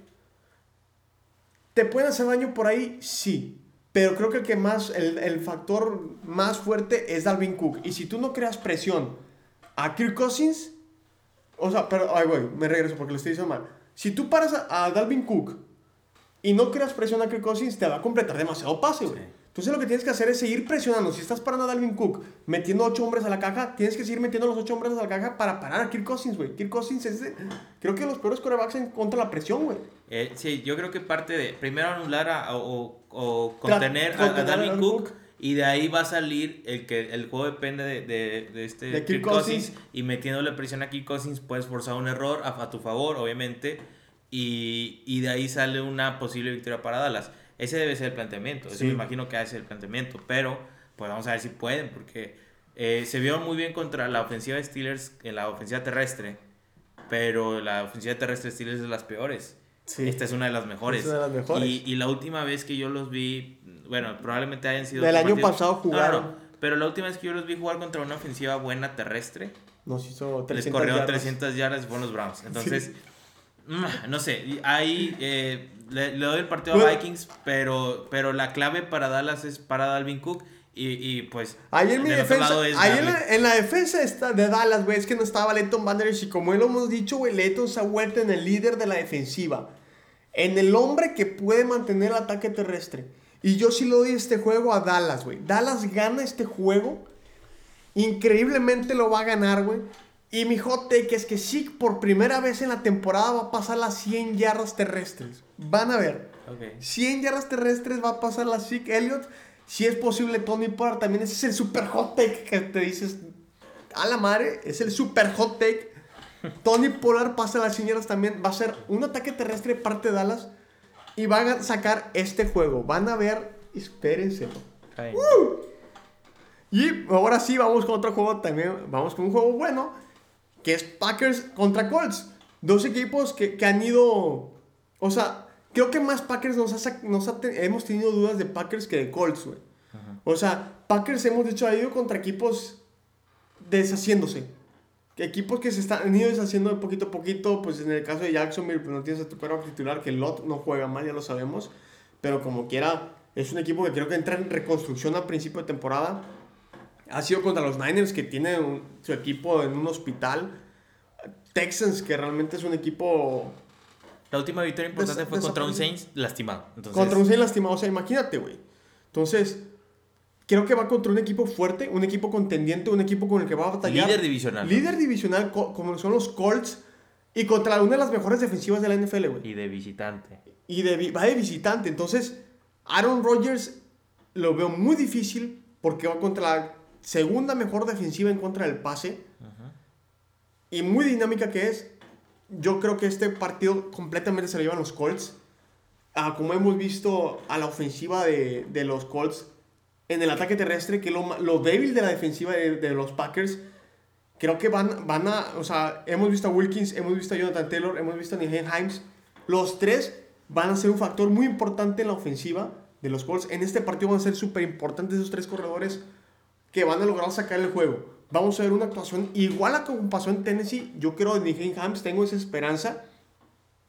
¿Te pueden hacer daño por ahí? Sí. Pero creo que el que más, el, el factor más fuerte es Dalvin Cook. Y si tú no creas presión a Kirk Cousins, o sea, pero, ay, güey, me regreso porque lo estoy diciendo mal. Si tú paras a, Dalvin Cook y no creas presión a Kirk Cousins, te va a completar demasiado pase, güey. Entonces lo que tienes que hacer es seguir presionando. Si estás parando a Dalvin Cook metiendo ocho hombres a la caja, tienes que seguir metiendo los ocho hombres a la caja para parar a Kirk Cousins, güey. Kirk Cousins es, de, creo que los peores corebacks en contra la presión, güey. Eh, sí, yo creo que parte de primero anular o, o, contener, a, Dalvin Cook, y de ahí va a salir el que el juego depende de, de, este de Kirk, Cousins. y metiéndole presión a Kirk Cousins puedes forzar un error a, a tu favor, obviamente. Y, y, de ahí sale una posible victoria para Dallas. Ese debe ser el planteamiento. Eso me imagino que hace el planteamiento. Pero, pues vamos a ver si pueden, porque eh, se vio muy bien contra la ofensiva de Steelers en la ofensiva terrestre. Pero la ofensiva terrestre de Steelers es de las peores. Esta es una de las mejores. de las mejores. Y, la última vez que yo los vi, bueno, probablemente hayan sido. Del año pasado jugaron. pero la última vez que yo los vi jugar contra una ofensiva buena terrestre. Nos hizo 300 Les corrió 300 yardas y fueron los Browns. Entonces, mm, no sé, ahí eh, le, doy el partido a Vikings, pero, pero la clave para Dallas es para Dalvin Cook. Y, y pues. Ahí en mi defensa. Ahí en la, en la, defensa está de Dallas, güey. Es que no estaba Leighton Banders. Y como lo hemos dicho, güey, Leighton se ha vuelto en el líder de la defensiva. En el hombre que puede mantener el ataque terrestre. Y yo sí lo doy este juego a Dallas, güey. Dallas gana este juego. Increíblemente lo va a ganar, güey. Y mi hot take es que sí, por primera vez en la temporada va a pasar las 100 yardas terrestres. Van a ver. 100 yardas terrestres va a pasar la Zeke Elliott. Si es posible, Tony Pollard también. Ese es el super hot take que te dices. A la madre, es el super hot take. Tony Pollard pasa las 100 yardas también. Va a ser un ataque terrestre parte de Dallas. Y van a sacar este juego. Van a ver. Espérense. Y ahora sí, vamos con otro juego también. Vamos con un juego bueno que es Packers contra Colts. Dos equipos que, que han ido, o sea, creo que más Packers nos, nos hemos tenido dudas de Packers que de Colts, güey. O sea, Packers hemos dicho ha ido contra equipos deshaciéndose. Equipos que se están, han ido deshaciendo de poquito a poquito, pues en el caso de Jacksonville, pues no tienes a tu perro titular, que Lot no juega mal, ya lo sabemos. Pero como quiera, es un equipo que creo que entra en reconstrucción a principio de temporada ha sido contra los Niners, que tiene su equipo en un hospital. Texans, que realmente es un equipo... La última victoria importante fue contra un Saints lastimado. Contra un Saints lastimado, o sea, imagínate, güey. Entonces, creo que va contra un equipo fuerte, un equipo contendiente, un equipo con el que va a batallar. Líder divisional. Líder divisional, como son los Colts, y contra una de las mejores defensivas de la NFL, güey. Y de visitante. Y de, va de visitante. Entonces, Aaron Rodgers lo veo muy difícil porque va contra la segunda mejor defensiva en contra del pase. Y muy dinámica que es. Yo creo que este partido completamente se lo llevan los Colts. Ah, como hemos visto a la ofensiva de, de, los Colts en el ataque terrestre, que lo, lo débil de la defensiva de, de, los Packers, creo que van, van a. O sea, hemos visto a Wilkins, hemos visto a Jonathan Taylor, hemos visto a Nigen Himes. Los tres van a ser un factor muy importante en la ofensiva de los Colts. En este partido van a ser súper importantes esos tres corredores que van a lograr sacar el juego. Vamos a ver una actuación igual a como pasó en Tennessee. Yo creo en Nick Hams, tengo esa esperanza.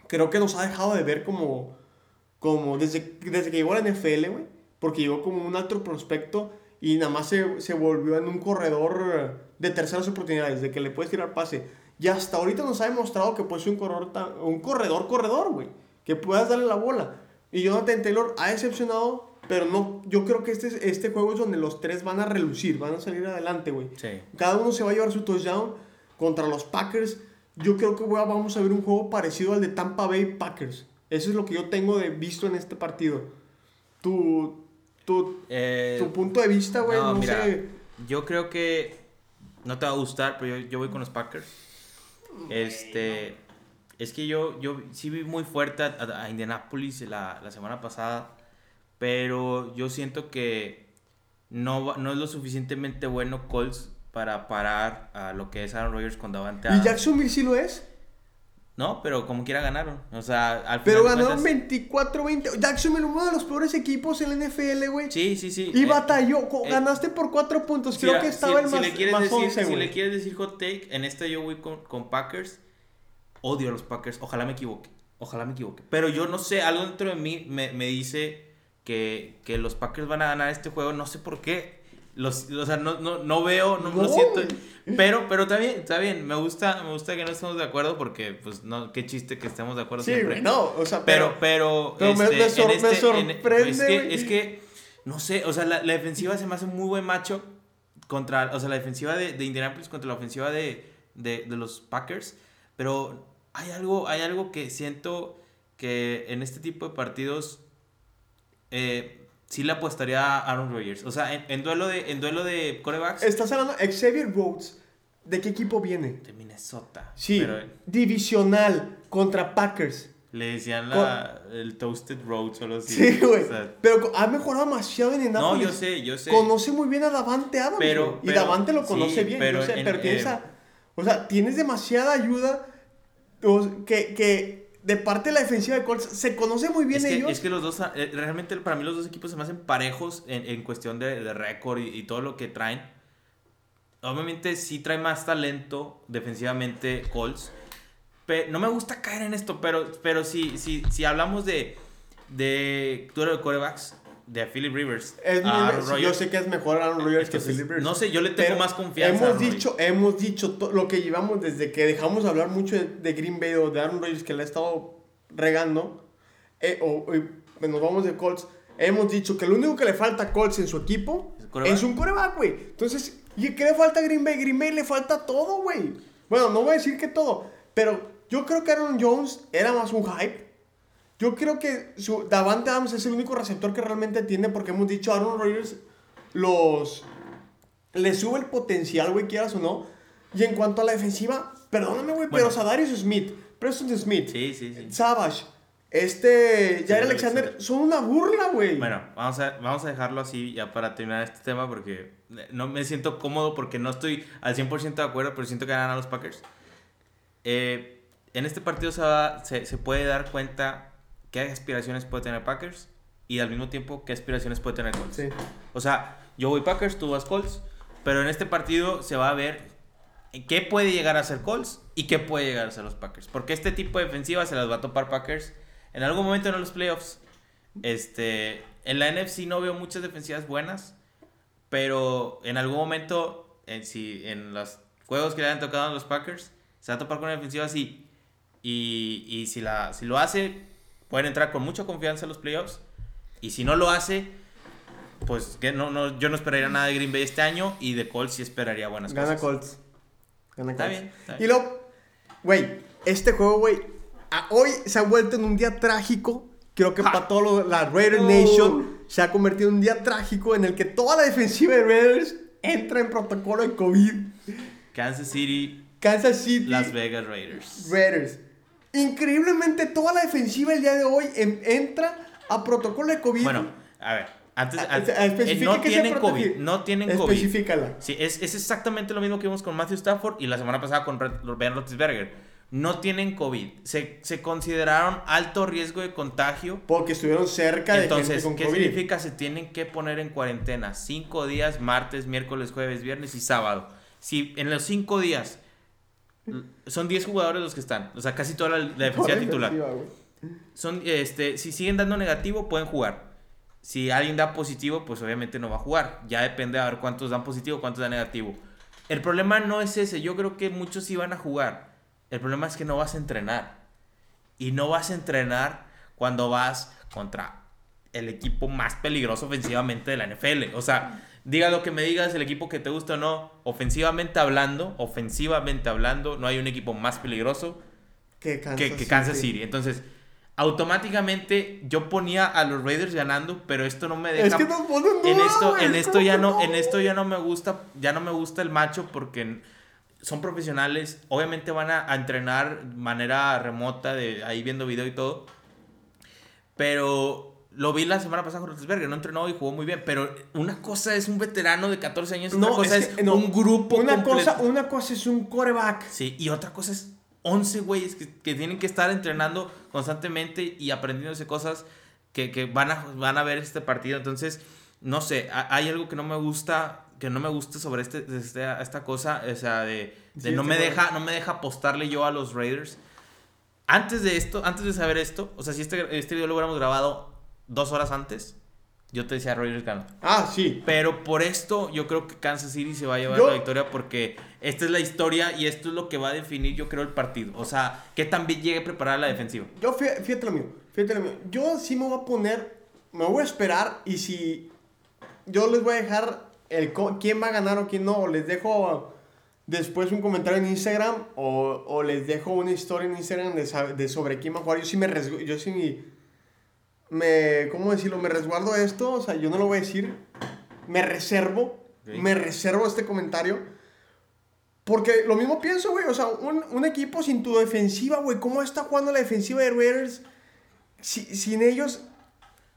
Creo que nos ha dejado de ver como, como desde, desde que llegó a la NFL, güey. Porque llegó como un alto prospecto y nada más se, se volvió en un corredor de terceras oportunidades, de que le puedes tirar pase. Y hasta ahorita nos ha demostrado que puede ser un corredor, un corredor, corredor, güey. Que puedas darle la bola. Y Jonathan Taylor ha decepcionado pero no, yo creo que este, este juego es donde los tres van a relucir, van a salir adelante, güey. Cada uno se va a llevar su touchdown contra los Packers. Yo creo que vamos a ver un juego parecido al de Tampa Bay Packers. Eso es lo que yo tengo de visto en este partido. Tu, tu, eh, tu punto de vista, güey, no, sé. Yo creo que no te va a gustar, pero yo, yo voy con los Packers. Este, es que yo, yo sí vi muy fuerte a, a Indianapolis la, la semana pasada. Pero yo siento que no, no es lo suficientemente bueno Colts para parar a lo que es Aaron Rodgers con Davante ¿Y Jacksonville sí lo es? No, pero como quiera ganaron. O sea, al final Pero ganaron 24-20. Jacksonville, uno de los peores equipos en la NFL, güey. Sí, sí, sí. Y eh, batalló. Eh, ganaste por 4 puntos. Creo que estaba el más, le quieres decir, Si le quieres decir hot take, en este yo voy con, con Packers. Odio a los Packers. Ojalá me equivoque. Ojalá me equivoque. Pero yo no sé, algo dentro de mí me, me dice que, que los Packers van a ganar este juego. No sé por qué. Los, o sea, no, no, no veo, no, no. siento. Pero, pero está bien, está bien. Me gusta, me gusta que no estemos de acuerdo porque, pues, no, qué chiste que estemos de acuerdo sí, siempre. no, o sea, pero, pero, pero, me, este, este, sorprende. es, que, es que, no sé, o sea, la, la, defensiva se me hace muy buen macho contra, o sea, la defensiva de, de Indianapolis contra la ofensiva de, de, de los Packers. Pero hay algo, hay algo que siento que en este tipo de partidos eh, sí le apostaría a Aaron Rodgers. O sea, en, duelo de en duelo de corebacks. Estás hablando Xavier Rhodes. ¿De qué equipo viene? De Minnesota. Sí, divisional contra Packers. Le decían la, el Toasted Road solo así. Sí, güey. pero ha mejorado demasiado en Indianapolis. No, yo sé, yo sé. Conoce muy bien a Davante Adams. Pero, y Davante lo conoce bien. Pero, sé, pero tienes eh, O sea, tienes demasiada ayuda que, que de parte de la defensiva de Colts, se conoce muy bien es que, ellos. Es que los dos, eh, realmente para mí los dos equipos se me hacen parejos en, en cuestión de, de récord y, todo lo que traen. Obviamente sí trae más talento defensivamente Colts. Pero no me gusta caer en esto, pero, pero si, si, si hablamos de, de, de corebacks, de Philip Rivers. yo sé que es mejor Aaron Rodgers que Philip Rivers. No sé, yo le tengo más confianza. Hemos dicho, hemos dicho lo que llevamos desde que dejamos de hablar mucho de, Green Bay o de Aaron Rodgers que le ha estado regando. Eh, o, nos vamos de Colts. Hemos dicho que lo único que le falta a Colts en su equipo es, un coreback, güey. Entonces, ¿y qué le falta a Green Bay? Green Bay le falta todo, güey. Bueno, no voy a decir que todo, pero yo creo que Aaron Jones era más un hype yo creo que su, Davante Adams es el único receptor que realmente tiene, porque hemos dicho Aaron Rodgers los le sube el potencial, güey, quieras o no. Y en cuanto a la defensiva, perdóname, güey, pero Sadarius Smith, Preston Smith, sí, sí, sí. Savage, este, Jair Alexander, son una burla, güey. Bueno, vamos a, vamos a dejarlo así ya para terminar este tema porque no me siento cómodo porque no estoy al 100% de acuerdo, pero siento que ganan a los Packers. Eh, en este partido se, se puede dar cuenta qué aspiraciones puede tener Packers y al mismo tiempo qué aspiraciones puede tener Colts. Sí. O sea, yo voy Packers, tú vas Colts, pero en este partido se va a ver qué puede llegar a ser Colts y qué puede llegar a ser los Packers. Porque este tipo de defensiva se las va a topar Packers en algún momento en los playoffs. Este, en la NFC no veo muchas defensivas buenas, pero en algún momento, en, si, en los juegos que le han tocado a los Packers, se va a topar con una defensiva así. Y, y si, la, si lo hace, pueden entrar con mucha confianza en los playoffs. Y si no lo hace, pues que no, no, yo no esperaría nada de Green Bay este año y de Colts sí esperaría buenas Gana Colts. Gana Colts. Está bien, Y luego, güey, este juego, güey, hoy se ha vuelto en un día trágico. Creo que para toda la Raider Nation se ha convertido en un día trágico en el que toda la defensiva de Raiders entra en protocolo de COVID. Kansas City. Kansas City. Las Vegas Raiders. Raiders. Increíblemente toda la defensiva el día de hoy entra a protocolo de COVID. Bueno, a ver. Antes, eh, no tienen COVID, no tienen COVID. Sí, es, es, exactamente lo mismo que vimos con Matthew Stafford y la semana pasada con Ben Roethlisberger. No tienen COVID. Se, se, consideraron alto riesgo de contagio. Porque estuvieron cerca de Entonces, ¿qué significa? Se tienen que poner en cuarentena. Cinco días, martes, miércoles, jueves, viernes y sábado. Si en los cinco días son 10 jugadores los que están. O sea, casi toda la, defensiva titular. Son, este, si siguen dando negativo, pueden jugar. Si alguien da positivo, pues obviamente no va a jugar. Ya depende a ver cuántos dan positivo, cuántos dan negativo. El problema no es ese. Yo creo que muchos sí van a jugar. El problema es que no vas a entrenar. Y no vas a entrenar cuando vas contra el equipo más peligroso ofensivamente de la NFL. O sea, diga lo que me digas, el equipo que te gusta o no, ofensivamente hablando, ofensivamente hablando, no hay un equipo más peligroso que Kansas, City. Entonces, automáticamente yo ponía a los Raiders ganando, pero esto no me deja es que nos ponen en esto en esto ya no en esto ya no me gusta, ya no me gusta el macho porque son profesionales, obviamente van a, a entrenar de manera remota de ahí viendo video y todo. Pero lo vi la semana pasada con Roethlisberger, no entrenó y jugó muy bien, pero una cosa es un veterano de 14 años, otra cosa es, un grupo una cosa Una cosa es un coreback. Sí, y otra cosa es 11 güeyes que, que, tienen que estar entrenando constantemente y aprendiéndose cosas que, que, van, a, van a ver este partido. Entonces, no sé, hay algo que no me gusta que no me gusta sobre este, este esta cosa, o sea, de, de no, me deja, no me deja apostarle yo a los Raiders. Antes de esto, antes de saber esto, o sea, si este, este video lo hubiéramos grabado dos horas antes, yo te decía Raiders gana. Ah, sí. Pero por esto yo creo que Kansas City se va a llevar la victoria porque esta es la historia y esto es lo que va a definir yo creo el partido. O sea, que también llegue preparada la defensiva. Yo, fíjate lo mío, fíjate lo mío. Yo sí me voy a poner, me voy a esperar y si yo les voy a dejar el quién va a ganar o quién no, o les dejo después un comentario en Instagram o, o les dejo una historia en Instagram de, de, sobre quién va a jugar. Yo sí me yo sí me, ¿cómo decirlo? Me resguardo esto, o sea, yo no lo voy a decir, me reservo, me reservo este comentario. Porque lo mismo pienso, güey, o sea, un, un, equipo sin tu defensiva, güey, ¿cómo está jugando la defensiva de Raiders? Si, sin ellos,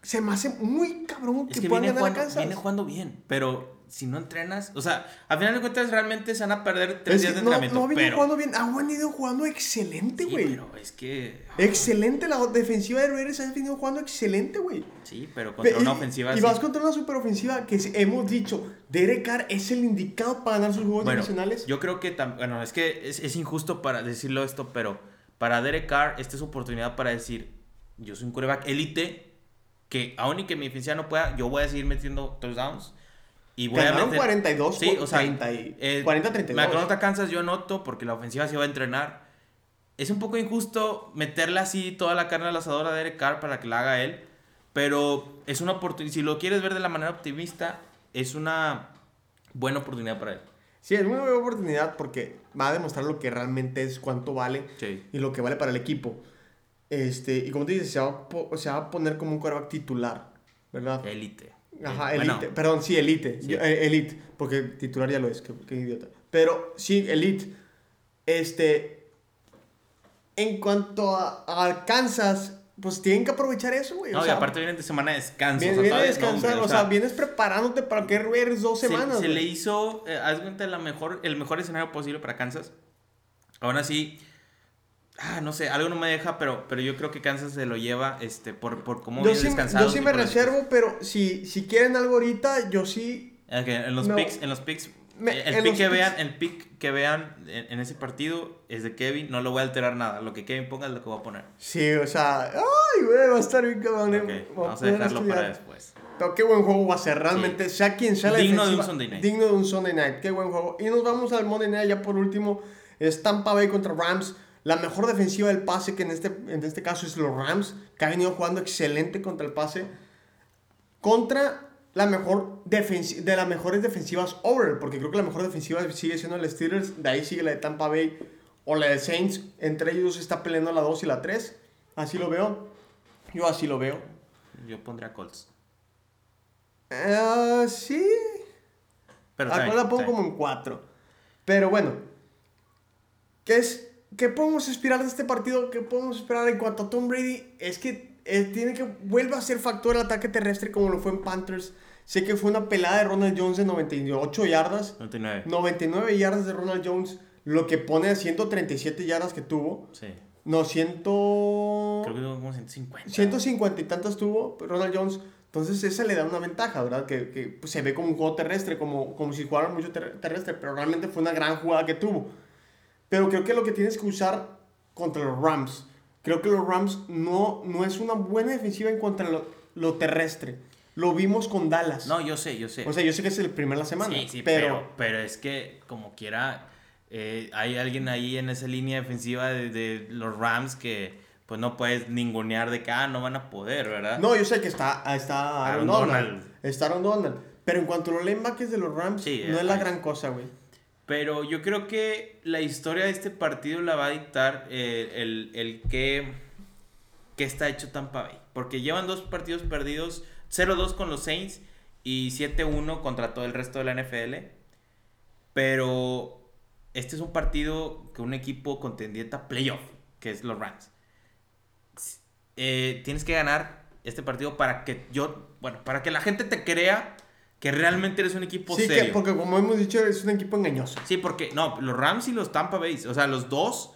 se me hace muy cabrón que, puedan ganar jugando, Viene jugando bien, pero si no entrenas, o sea, al final de cuentas realmente se van a perder tres días de entrenamiento. No, no venido jugando bien, ha venido jugando excelente, güey. Sí, pero es que. Excelente, la defensiva de Raiders ha venido jugando excelente, güey. Sí, pero contra una ofensiva. Y, vas contra una superofensiva que hemos dicho, Derek Carr es el indicado para ganar sus juegos bueno, divisionales. Yo creo que, bueno, es que es, es, injusto para decirlo esto, pero para Derek Carr, esta es su oportunidad para decir: Yo soy un quarterback élite, que aún y que mi defensiva no pueda, yo voy a seguir metiendo touchdowns y voy a meter... 42, sí, o sea, 30 y... 40, 32. Me Kansas yo noto porque la ofensiva se va a entrenar. Es un poco injusto meterle así toda la carne al asador a Derek Carr para que la haga él. Pero es una oportunidad. Si lo quieres ver de la manera optimista, es una buena oportunidad para él. Sí, es muy buena oportunidad porque va a demostrar lo que realmente es, cuánto vale y lo que vale para el equipo. Este, y como te dices, se va, se va a poner como un quarterback titular, ¿verdad? Élite. Ajá, elite. Perdón, sí, elite. Eh, elite, porque titular ya lo es, qué, idiota. Pero sí, elite. Este. En cuanto a, Kansas, pues tienen que aprovechar eso, güey. No, y aparte vienen de semana de descanso. Vienen, o sea, descansar, o, sea, vienes preparándote para que eres dos semanas. Se, le hizo, eh, haz cuenta, la mejor, el mejor escenario posible para Kansas. Aún así, Ah, no sé, algo no me deja, pero, pero yo creo que Kansas se lo lleva este, por, por cómo yo sí, Yo sí me reservo, pero si, si quieren algo ahorita, yo sí. en los picks, en los picks, el, pick que vean, el pick que vean en, ese partido es de Kevin, no lo voy a alterar nada. Lo que Kevin ponga es lo que voy a poner. Sí, o sea, ay, güey, va a estar bien cabrón. Eh, vamos a dejarlo para después. Pero qué buen juego va a ser, realmente, sea quien sea la Digno de un Sunday night. Digno de un Sunday night, qué buen juego. Y nos vamos al Monday night ya por último. Tampa Bay contra Rams. La mejor defensiva del pase, que en este, en este caso es los Rams, que ha venido jugando excelente contra el pase, contra la mejor de las mejores defensivas over, porque creo que la mejor defensiva sigue siendo el Steelers, de ahí sigue la de Tampa Bay o la de Saints, entre ellos está peleando la 2 y la 3, así lo veo, yo así lo veo. Yo pondría Colts. Uh, sí. Pero Acá la pongo como en 4. Pero bueno, ¿qué es ¿Qué podemos esperar de este partido? ¿Qué podemos esperar en cuanto a Tom Brady? Es que eh, tiene que vuelva a ser factor el ataque terrestre como lo fue en Panthers. Sé que fue una pelada de Ronald Jones de 98 yardas. 99. 99 yardas de Ronald Jones, lo que pone a 137 yardas que tuvo. Sí. No, 100... Creo que tuvo como 150. 150 y tantas tuvo Ronald Jones. Entonces esa le da una ventaja, ¿verdad? Que, que pues, se ve como un juego terrestre, como, como si jugara mucho terrestre, pero realmente fue una gran jugada que tuvo. Pero creo que lo que tienes que usar contra los Rams, creo que los Rams no, no es una buena defensiva en cuanto a lo, terrestre. Lo vimos con Dallas. No, yo sé, yo sé. O sea, yo sé que es el primer la semana. Sí, sí, pero, pero, es que como quiera, eh, hay alguien ahí en esa línea defensiva de, los Rams que pues no puedes ningunear de que, ah, no van a poder, ¿verdad? No, yo sé que está, está Aaron, Donald. Está Aaron Donald. Pero en cuanto a los lanebackers de los Rams, no es la gran cosa, güey. Pero yo creo que la historia de este partido la va a dictar eh, el, el, que, que, está hecho Tampa Bay. Porque llevan dos partidos perdidos, 0-2 con los Saints y 7-1 contra todo el resto de la NFL. Pero este es un partido que un equipo contendiente a playoff, que es los Rams. Eh, tienes que ganar este partido para que yo, bueno, para que la gente te crea que realmente eres un equipo sí, serio. Sí, porque como hemos dicho, es un equipo engañoso. Sí, porque, no, los Rams y los Tampa Bay, o sea, los dos,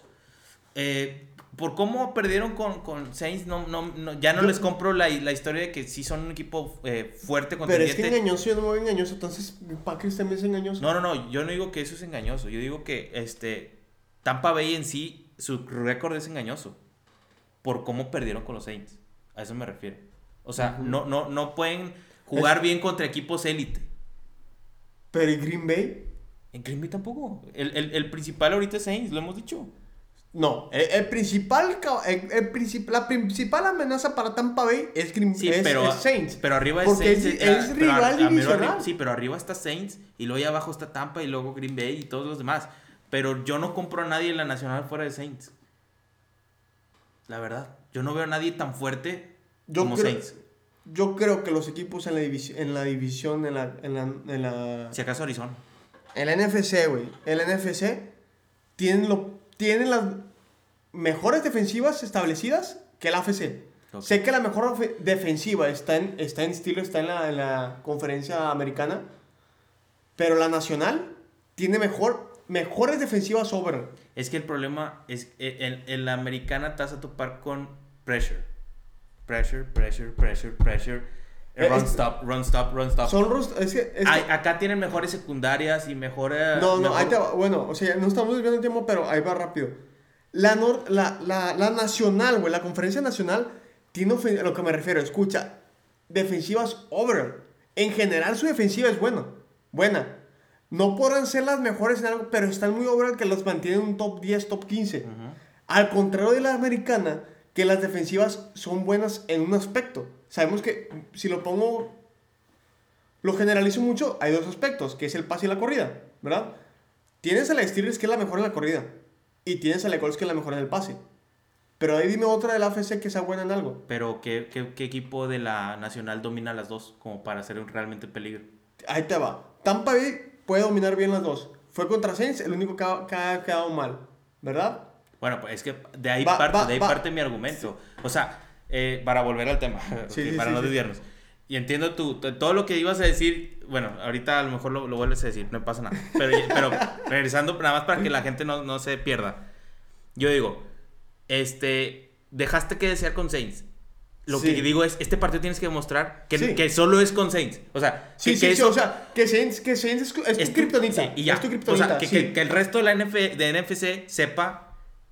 eh, por cómo perdieron con, con Saints, no, no, ya no les compro la, la, historia de que sí son un equipo eh, fuerte, Pero es que engañoso, yo no me voy engañoso, entonces Packers también es engañoso. No, no, no, yo no digo que eso es engañoso, yo digo que este Tampa Bay en sí, su récord es engañoso por cómo perdieron con los Saints. A eso me refiero. O sea, no, no, no pueden jugar bien contra equipos élite. Pero ¿y Green Bay? En Green Bay tampoco. El, el, el principal ahorita es Saints, lo hemos dicho. No, el, principal, el, la principal amenaza para Tampa Bay es, Green, sí, pero, Saints. Pero arriba es Saints. Es, rival divisional. sí, pero arriba está Saints y luego ahí abajo está Tampa y luego Green Bay y todos los demás. Pero yo no compro a nadie en la nacional fuera de Saints. La verdad. Yo no veo a nadie tan fuerte como Saints. Yo creo que los equipos en la, división, en la división, en la, en la, Si acaso Arizona. En la NFC, güey. En la NFC tienen, lo, tienen las mejores defensivas establecidas que la AFC. Sé que la mejor defensiva está en, está en estilo, está en la, en la conferencia americana. Pero la nacional tiene mejor, mejores defensivas sobre. Es que el problema es que en, en la americana vas a topar con pressure pressure, pressure, pressure, pressure. Eh, run stop, run stop, run stop. Son es que, acá tienen mejores secundarias y mejores. No, no, ahí te va. Bueno, o sea, no estamos viendo el tiempo, pero ahí va rápido. La, la, la, la nacional, güey, la conferencia nacional tiene a lo que me refiero. Escucha, defensivas over. En general, su defensiva es buena. Buena. No podrán ser las mejores en algo, pero están muy over que los mantienen un top 10, top 15. Al contrario de la americana que las defensivas son buenas en un aspecto. Sabemos que si lo pongo, lo generalizo mucho, hay dos aspectos, que es el pase y la corrida, ¿verdad? Tienes a la Steelers que es la mejor en la corrida y tienes a la Colts que es la mejor en el pase. Pero ahí dime otra de la AFC que sea buena en algo. Pero ¿qué, qué, equipo de la Nacional domina las dos como para ser realmente peligro? Ahí te va. Tampa Bay puede dominar bien las dos. Fue contra Saints el único que ha quedado mal, ¿verdad? Bueno, pues es que de ahí, parte, de ahí parte mi argumento. O sea, eh, para volver al tema, para no desviarnos. Y entiendo tú, todo lo que ibas a decir, bueno, ahorita a lo mejor lo, lo vuelves a decir, no pasa nada. Pero, pero regresando, nada más para que la gente no, no se pierda. Yo digo, este, dejaste que desear con Saints. Lo que digo es, este partido tienes que demostrar que, que solo es con Saints. O sea, que, que eso, o sea, que Saints, que Saints es, es, tu kriptonita. y ya. Es tu o sea, que, que, el resto de la NF, de NFC sepa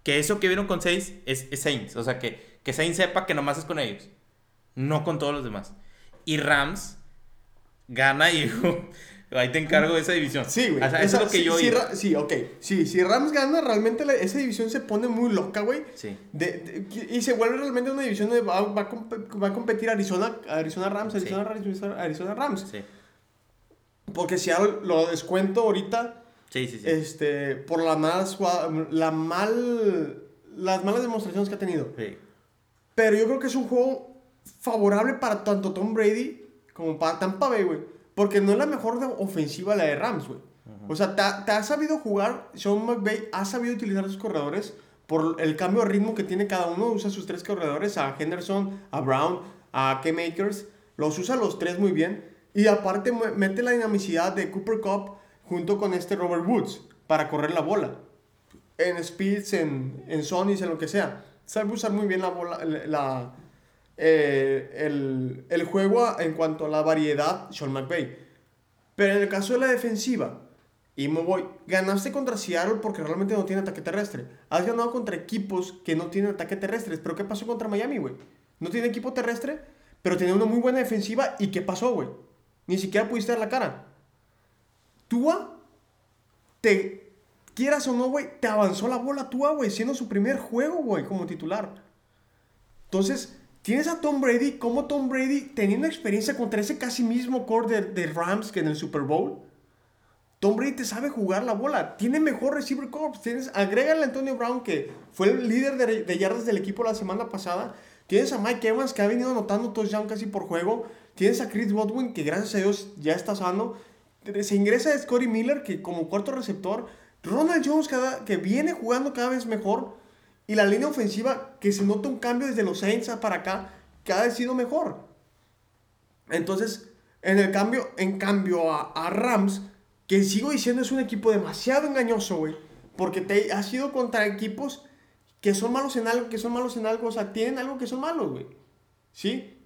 que eso que vieron con Saints es, Saints. O sea, que, que Saints sepa que nomás es con ellos. No con todos los demás. Y Rams gana y ahí te encargo de esa división. Sí, güey. O sea, eso es lo que yo Sí, ok. Sí, si Rams gana, realmente esa división se pone muy loca, güey. Sí. y se vuelve realmente una división donde va, va, a competir Arizona, Arizona Rams, Arizona, Arizona, Arizona Rams. Sí. Porque si lo descuento ahorita Sí, sí, sí. Este, por la más, la mal, las malas demostraciones que ha tenido. Sí. Pero yo creo que es un juego favorable para tanto Tom Brady como para Tampa Bay, güey. Porque no es la mejor ofensiva la de Rams, güey. O sea, te, ha sabido jugar, Sean McVay ha sabido utilizar sus corredores por el cambio de ritmo que tiene cada uno. Usa sus tres corredores, a Henderson, a Brown, a K-Makers. Los usa los tres muy bien. Y aparte mete la dinamicidad de Cooper Cup junto con este Robert Woods para correr la bola. En speeds, en, en en lo que sea. Sabe usar muy bien la bola, la, eh, el, el, juego en cuanto a la variedad, Sean McVay. Pero en el caso de la defensiva, y me voy, ganaste contra Seattle porque realmente no tiene ataque terrestre. Has ganado contra equipos que no tienen ataque terrestre. Pero ¿qué pasó contra Miami, güey? No tiene equipo terrestre, pero tiene una muy buena defensiva. ¿Y qué pasó, güey? Ni siquiera pudiste dar la cara. Tua, te quieras o no, güey, te avanzó la bola Tua, güey, siendo su primer juego, güey, como titular. Entonces, tienes a Tom Brady, como Tom Brady, teniendo experiencia contra ese casi mismo core de, Rams que en el Super Bowl. Tom Brady te sabe jugar la bola, tiene mejor receiver corps. Tienes, agrégale a Antonio Brown, que fue el líder de, yardas del equipo la semana pasada. Tienes a Mike Evans, que ha venido anotando touchdown casi por juego. Tienes a Chris Godwin, que gracias a Dios ya está sano se ingresa Scotty Miller, que como cuarto receptor, Ronald Jones cada, que viene jugando cada vez mejor, y la línea ofensiva, que se nota un cambio desde los Saints para acá, cada vez sido mejor. Entonces, en el cambio, en cambio a, Rams, que sigo diciendo es un equipo demasiado engañoso, güey. Porque te ha sido contra equipos que son malos en algo, que son malos en algo, o sea, tienen algo que son malos, güey. ¿Sí?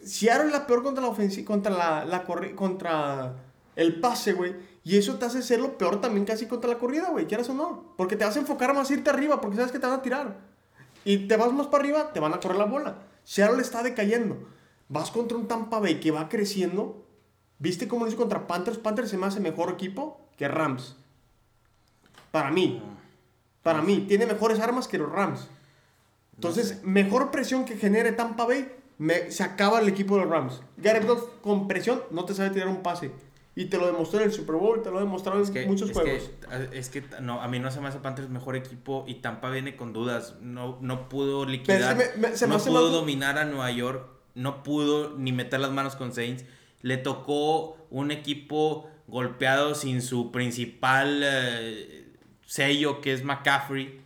Seattle es la peor contra la ofensiva, contra la, la contra el pase, güey. Y eso te hace ser lo peor también casi contra la corrida, güey, quieras o no. Porque te vas a enfocar más irte arriba, porque sabes que te van a tirar. Y te vas más para arriba, te van a correr la bola. Seattle está decayendo. Vas contra un Tampa Bay que va creciendo. ¿Viste cómo lo hizo contra Panthers? Panthers se me hace mejor equipo que Rams. Para mí. Para mí. Tiene mejores armas que los Rams. Entonces, mejor presión que genere Tampa Bay, se acaba el equipo de los Rams. Garrett Goff con presión no te sabe tirar un pase. Y te lo demostró en el Super Bowl, te lo ha demostrado en muchos juegos. es que no, a mí no se me hace Panthers mejor equipo y Tampa viene con dudas. No, no pudo liquidar, no pudo dominar a Nueva York, no pudo ni meter las manos con Saints. Le tocó un equipo golpeado sin su principal eh, sello que es McCaffrey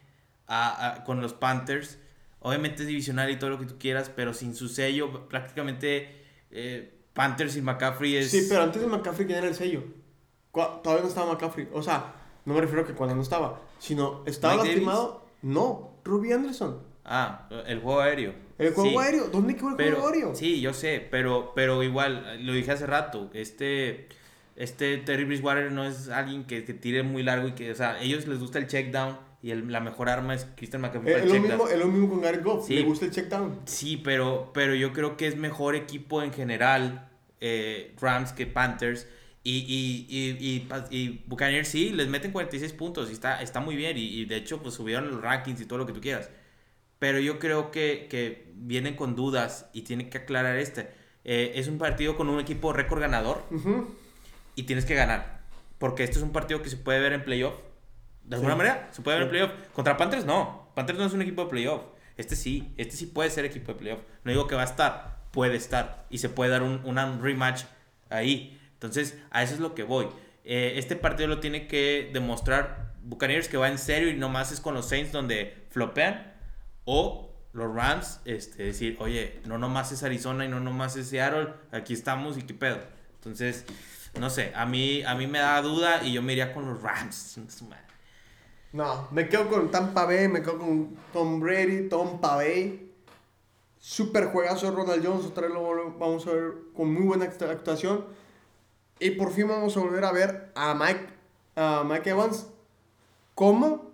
con los Panthers. Obviamente es divisional y todo lo que tú quieras, pero sin su sello prácticamente... Eh, Panthers y McCaffrey es... Sí, pero antes de McCaffrey, ¿quién era el sello? Todavía no estaba McCaffrey. O sea, no me refiero a que cuando no estaba, sino estaba lastimado. No, Ruby Anderson. Ah, el juego aéreo. ¿El juego aéreo? ¿Dónde quedó el juego aéreo? Sí, yo sé, pero, pero igual, lo dije hace rato, este, este Terry Bridgewater no es alguien que, que tire muy largo y que, o sea, a ellos les gusta el check down y el, la mejor arma es Christian McCaffrey. Es, lo mismo, es lo mismo con Garrett Goff. Le gusta el check down. Sí, pero, pero yo creo que es mejor equipo en general eh, Rams que Panthers. Y, y, y, y, Buccaneers sí, les meten 46 puntos y está, está muy bien. Y, de hecho, pues subieron los rankings y todo lo que tú quieras. Pero yo creo que, que vienen con dudas y tienen que aclarar este. Eh, es un partido con un equipo récord ganador y tienes que ganar. Porque este es un partido que se puede ver en playoff de alguna manera, se puede ver en playoff. Contra Panthers no. Panthers no es un equipo de playoff. Este sí, este sí puede ser equipo de playoff. No digo que va a estar, puede estar. Y se puede dar un, rematch ahí. Entonces, a eso es lo que voy. Eh, este partido lo tiene que demostrar Buccaneers que va en serio y nomás es con los Saints donde flopean. O los Rams, este, decir, oye, no nomás es Arizona y no nomás es Seattle, aquí estamos y qué pedo. Entonces, no sé, a mí, a mí me da duda y yo me iría con los Rams. No, me quedo con Tampa Bay, me quedo con Tom Brady, Tampa Bay. Super juegazo Ronald Jones, otra vez lo vamos a ver con muy buena actuación. Y por fin vamos a volver a ver a Mike, a Mike Evans. ¿Cómo?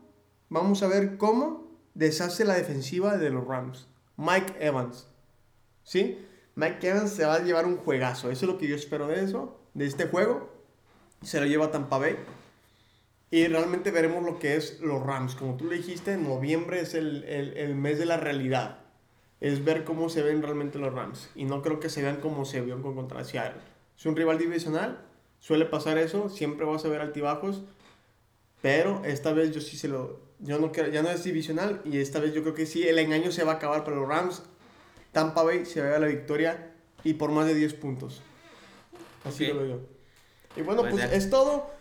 Vamos a ver cómo deshace la defensiva de los Rams. Mike Evans. ¿Sí? Mike Evans se va a llevar un juegazo. Eso es lo que yo espero de eso, de este juego. Se lo lleva Tampa Bay. Y realmente veremos lo que es los Rams. Como tú le dijiste, noviembre es el, el, el, mes de la realidad. Es ver cómo se ven realmente los Rams. Y no creo que se vean como se vio con contra Seattle. Es un rival divisional. Suele pasar eso. Siempre vas a ver altibajos. Pero esta vez yo sí se lo... Yo no ya no es divisional. Y esta vez yo creo que sí. El engaño se va a acabar para los Rams. Tampa Bay se va a la victoria. Y por más de 10 puntos. Así lo veo yo. Y bueno, pues, pues es todo.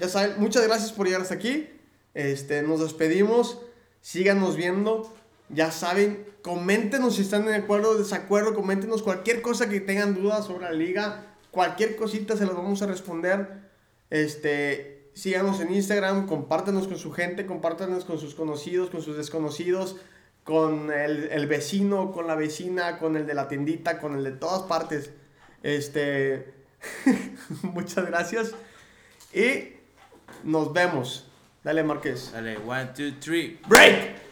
Ya saben, muchas gracias por llegar hasta aquí. Este, nos despedimos. Síganos viendo. Ya saben, coméntenos si están de acuerdo o desacuerdo. Coméntenos cualquier cosa que tengan dudas sobre la liga. Cualquier cosita se las vamos a responder. Este, síganos en Instagram. Compártanos con su gente. Compártanos con sus conocidos, con sus desconocidos. Con el, el vecino, con la vecina, con el de la tiendita, con el de todas partes. Este, muchas gracias. Y nos vemos. Dale, Marqués. Dale, one, two, three. Break.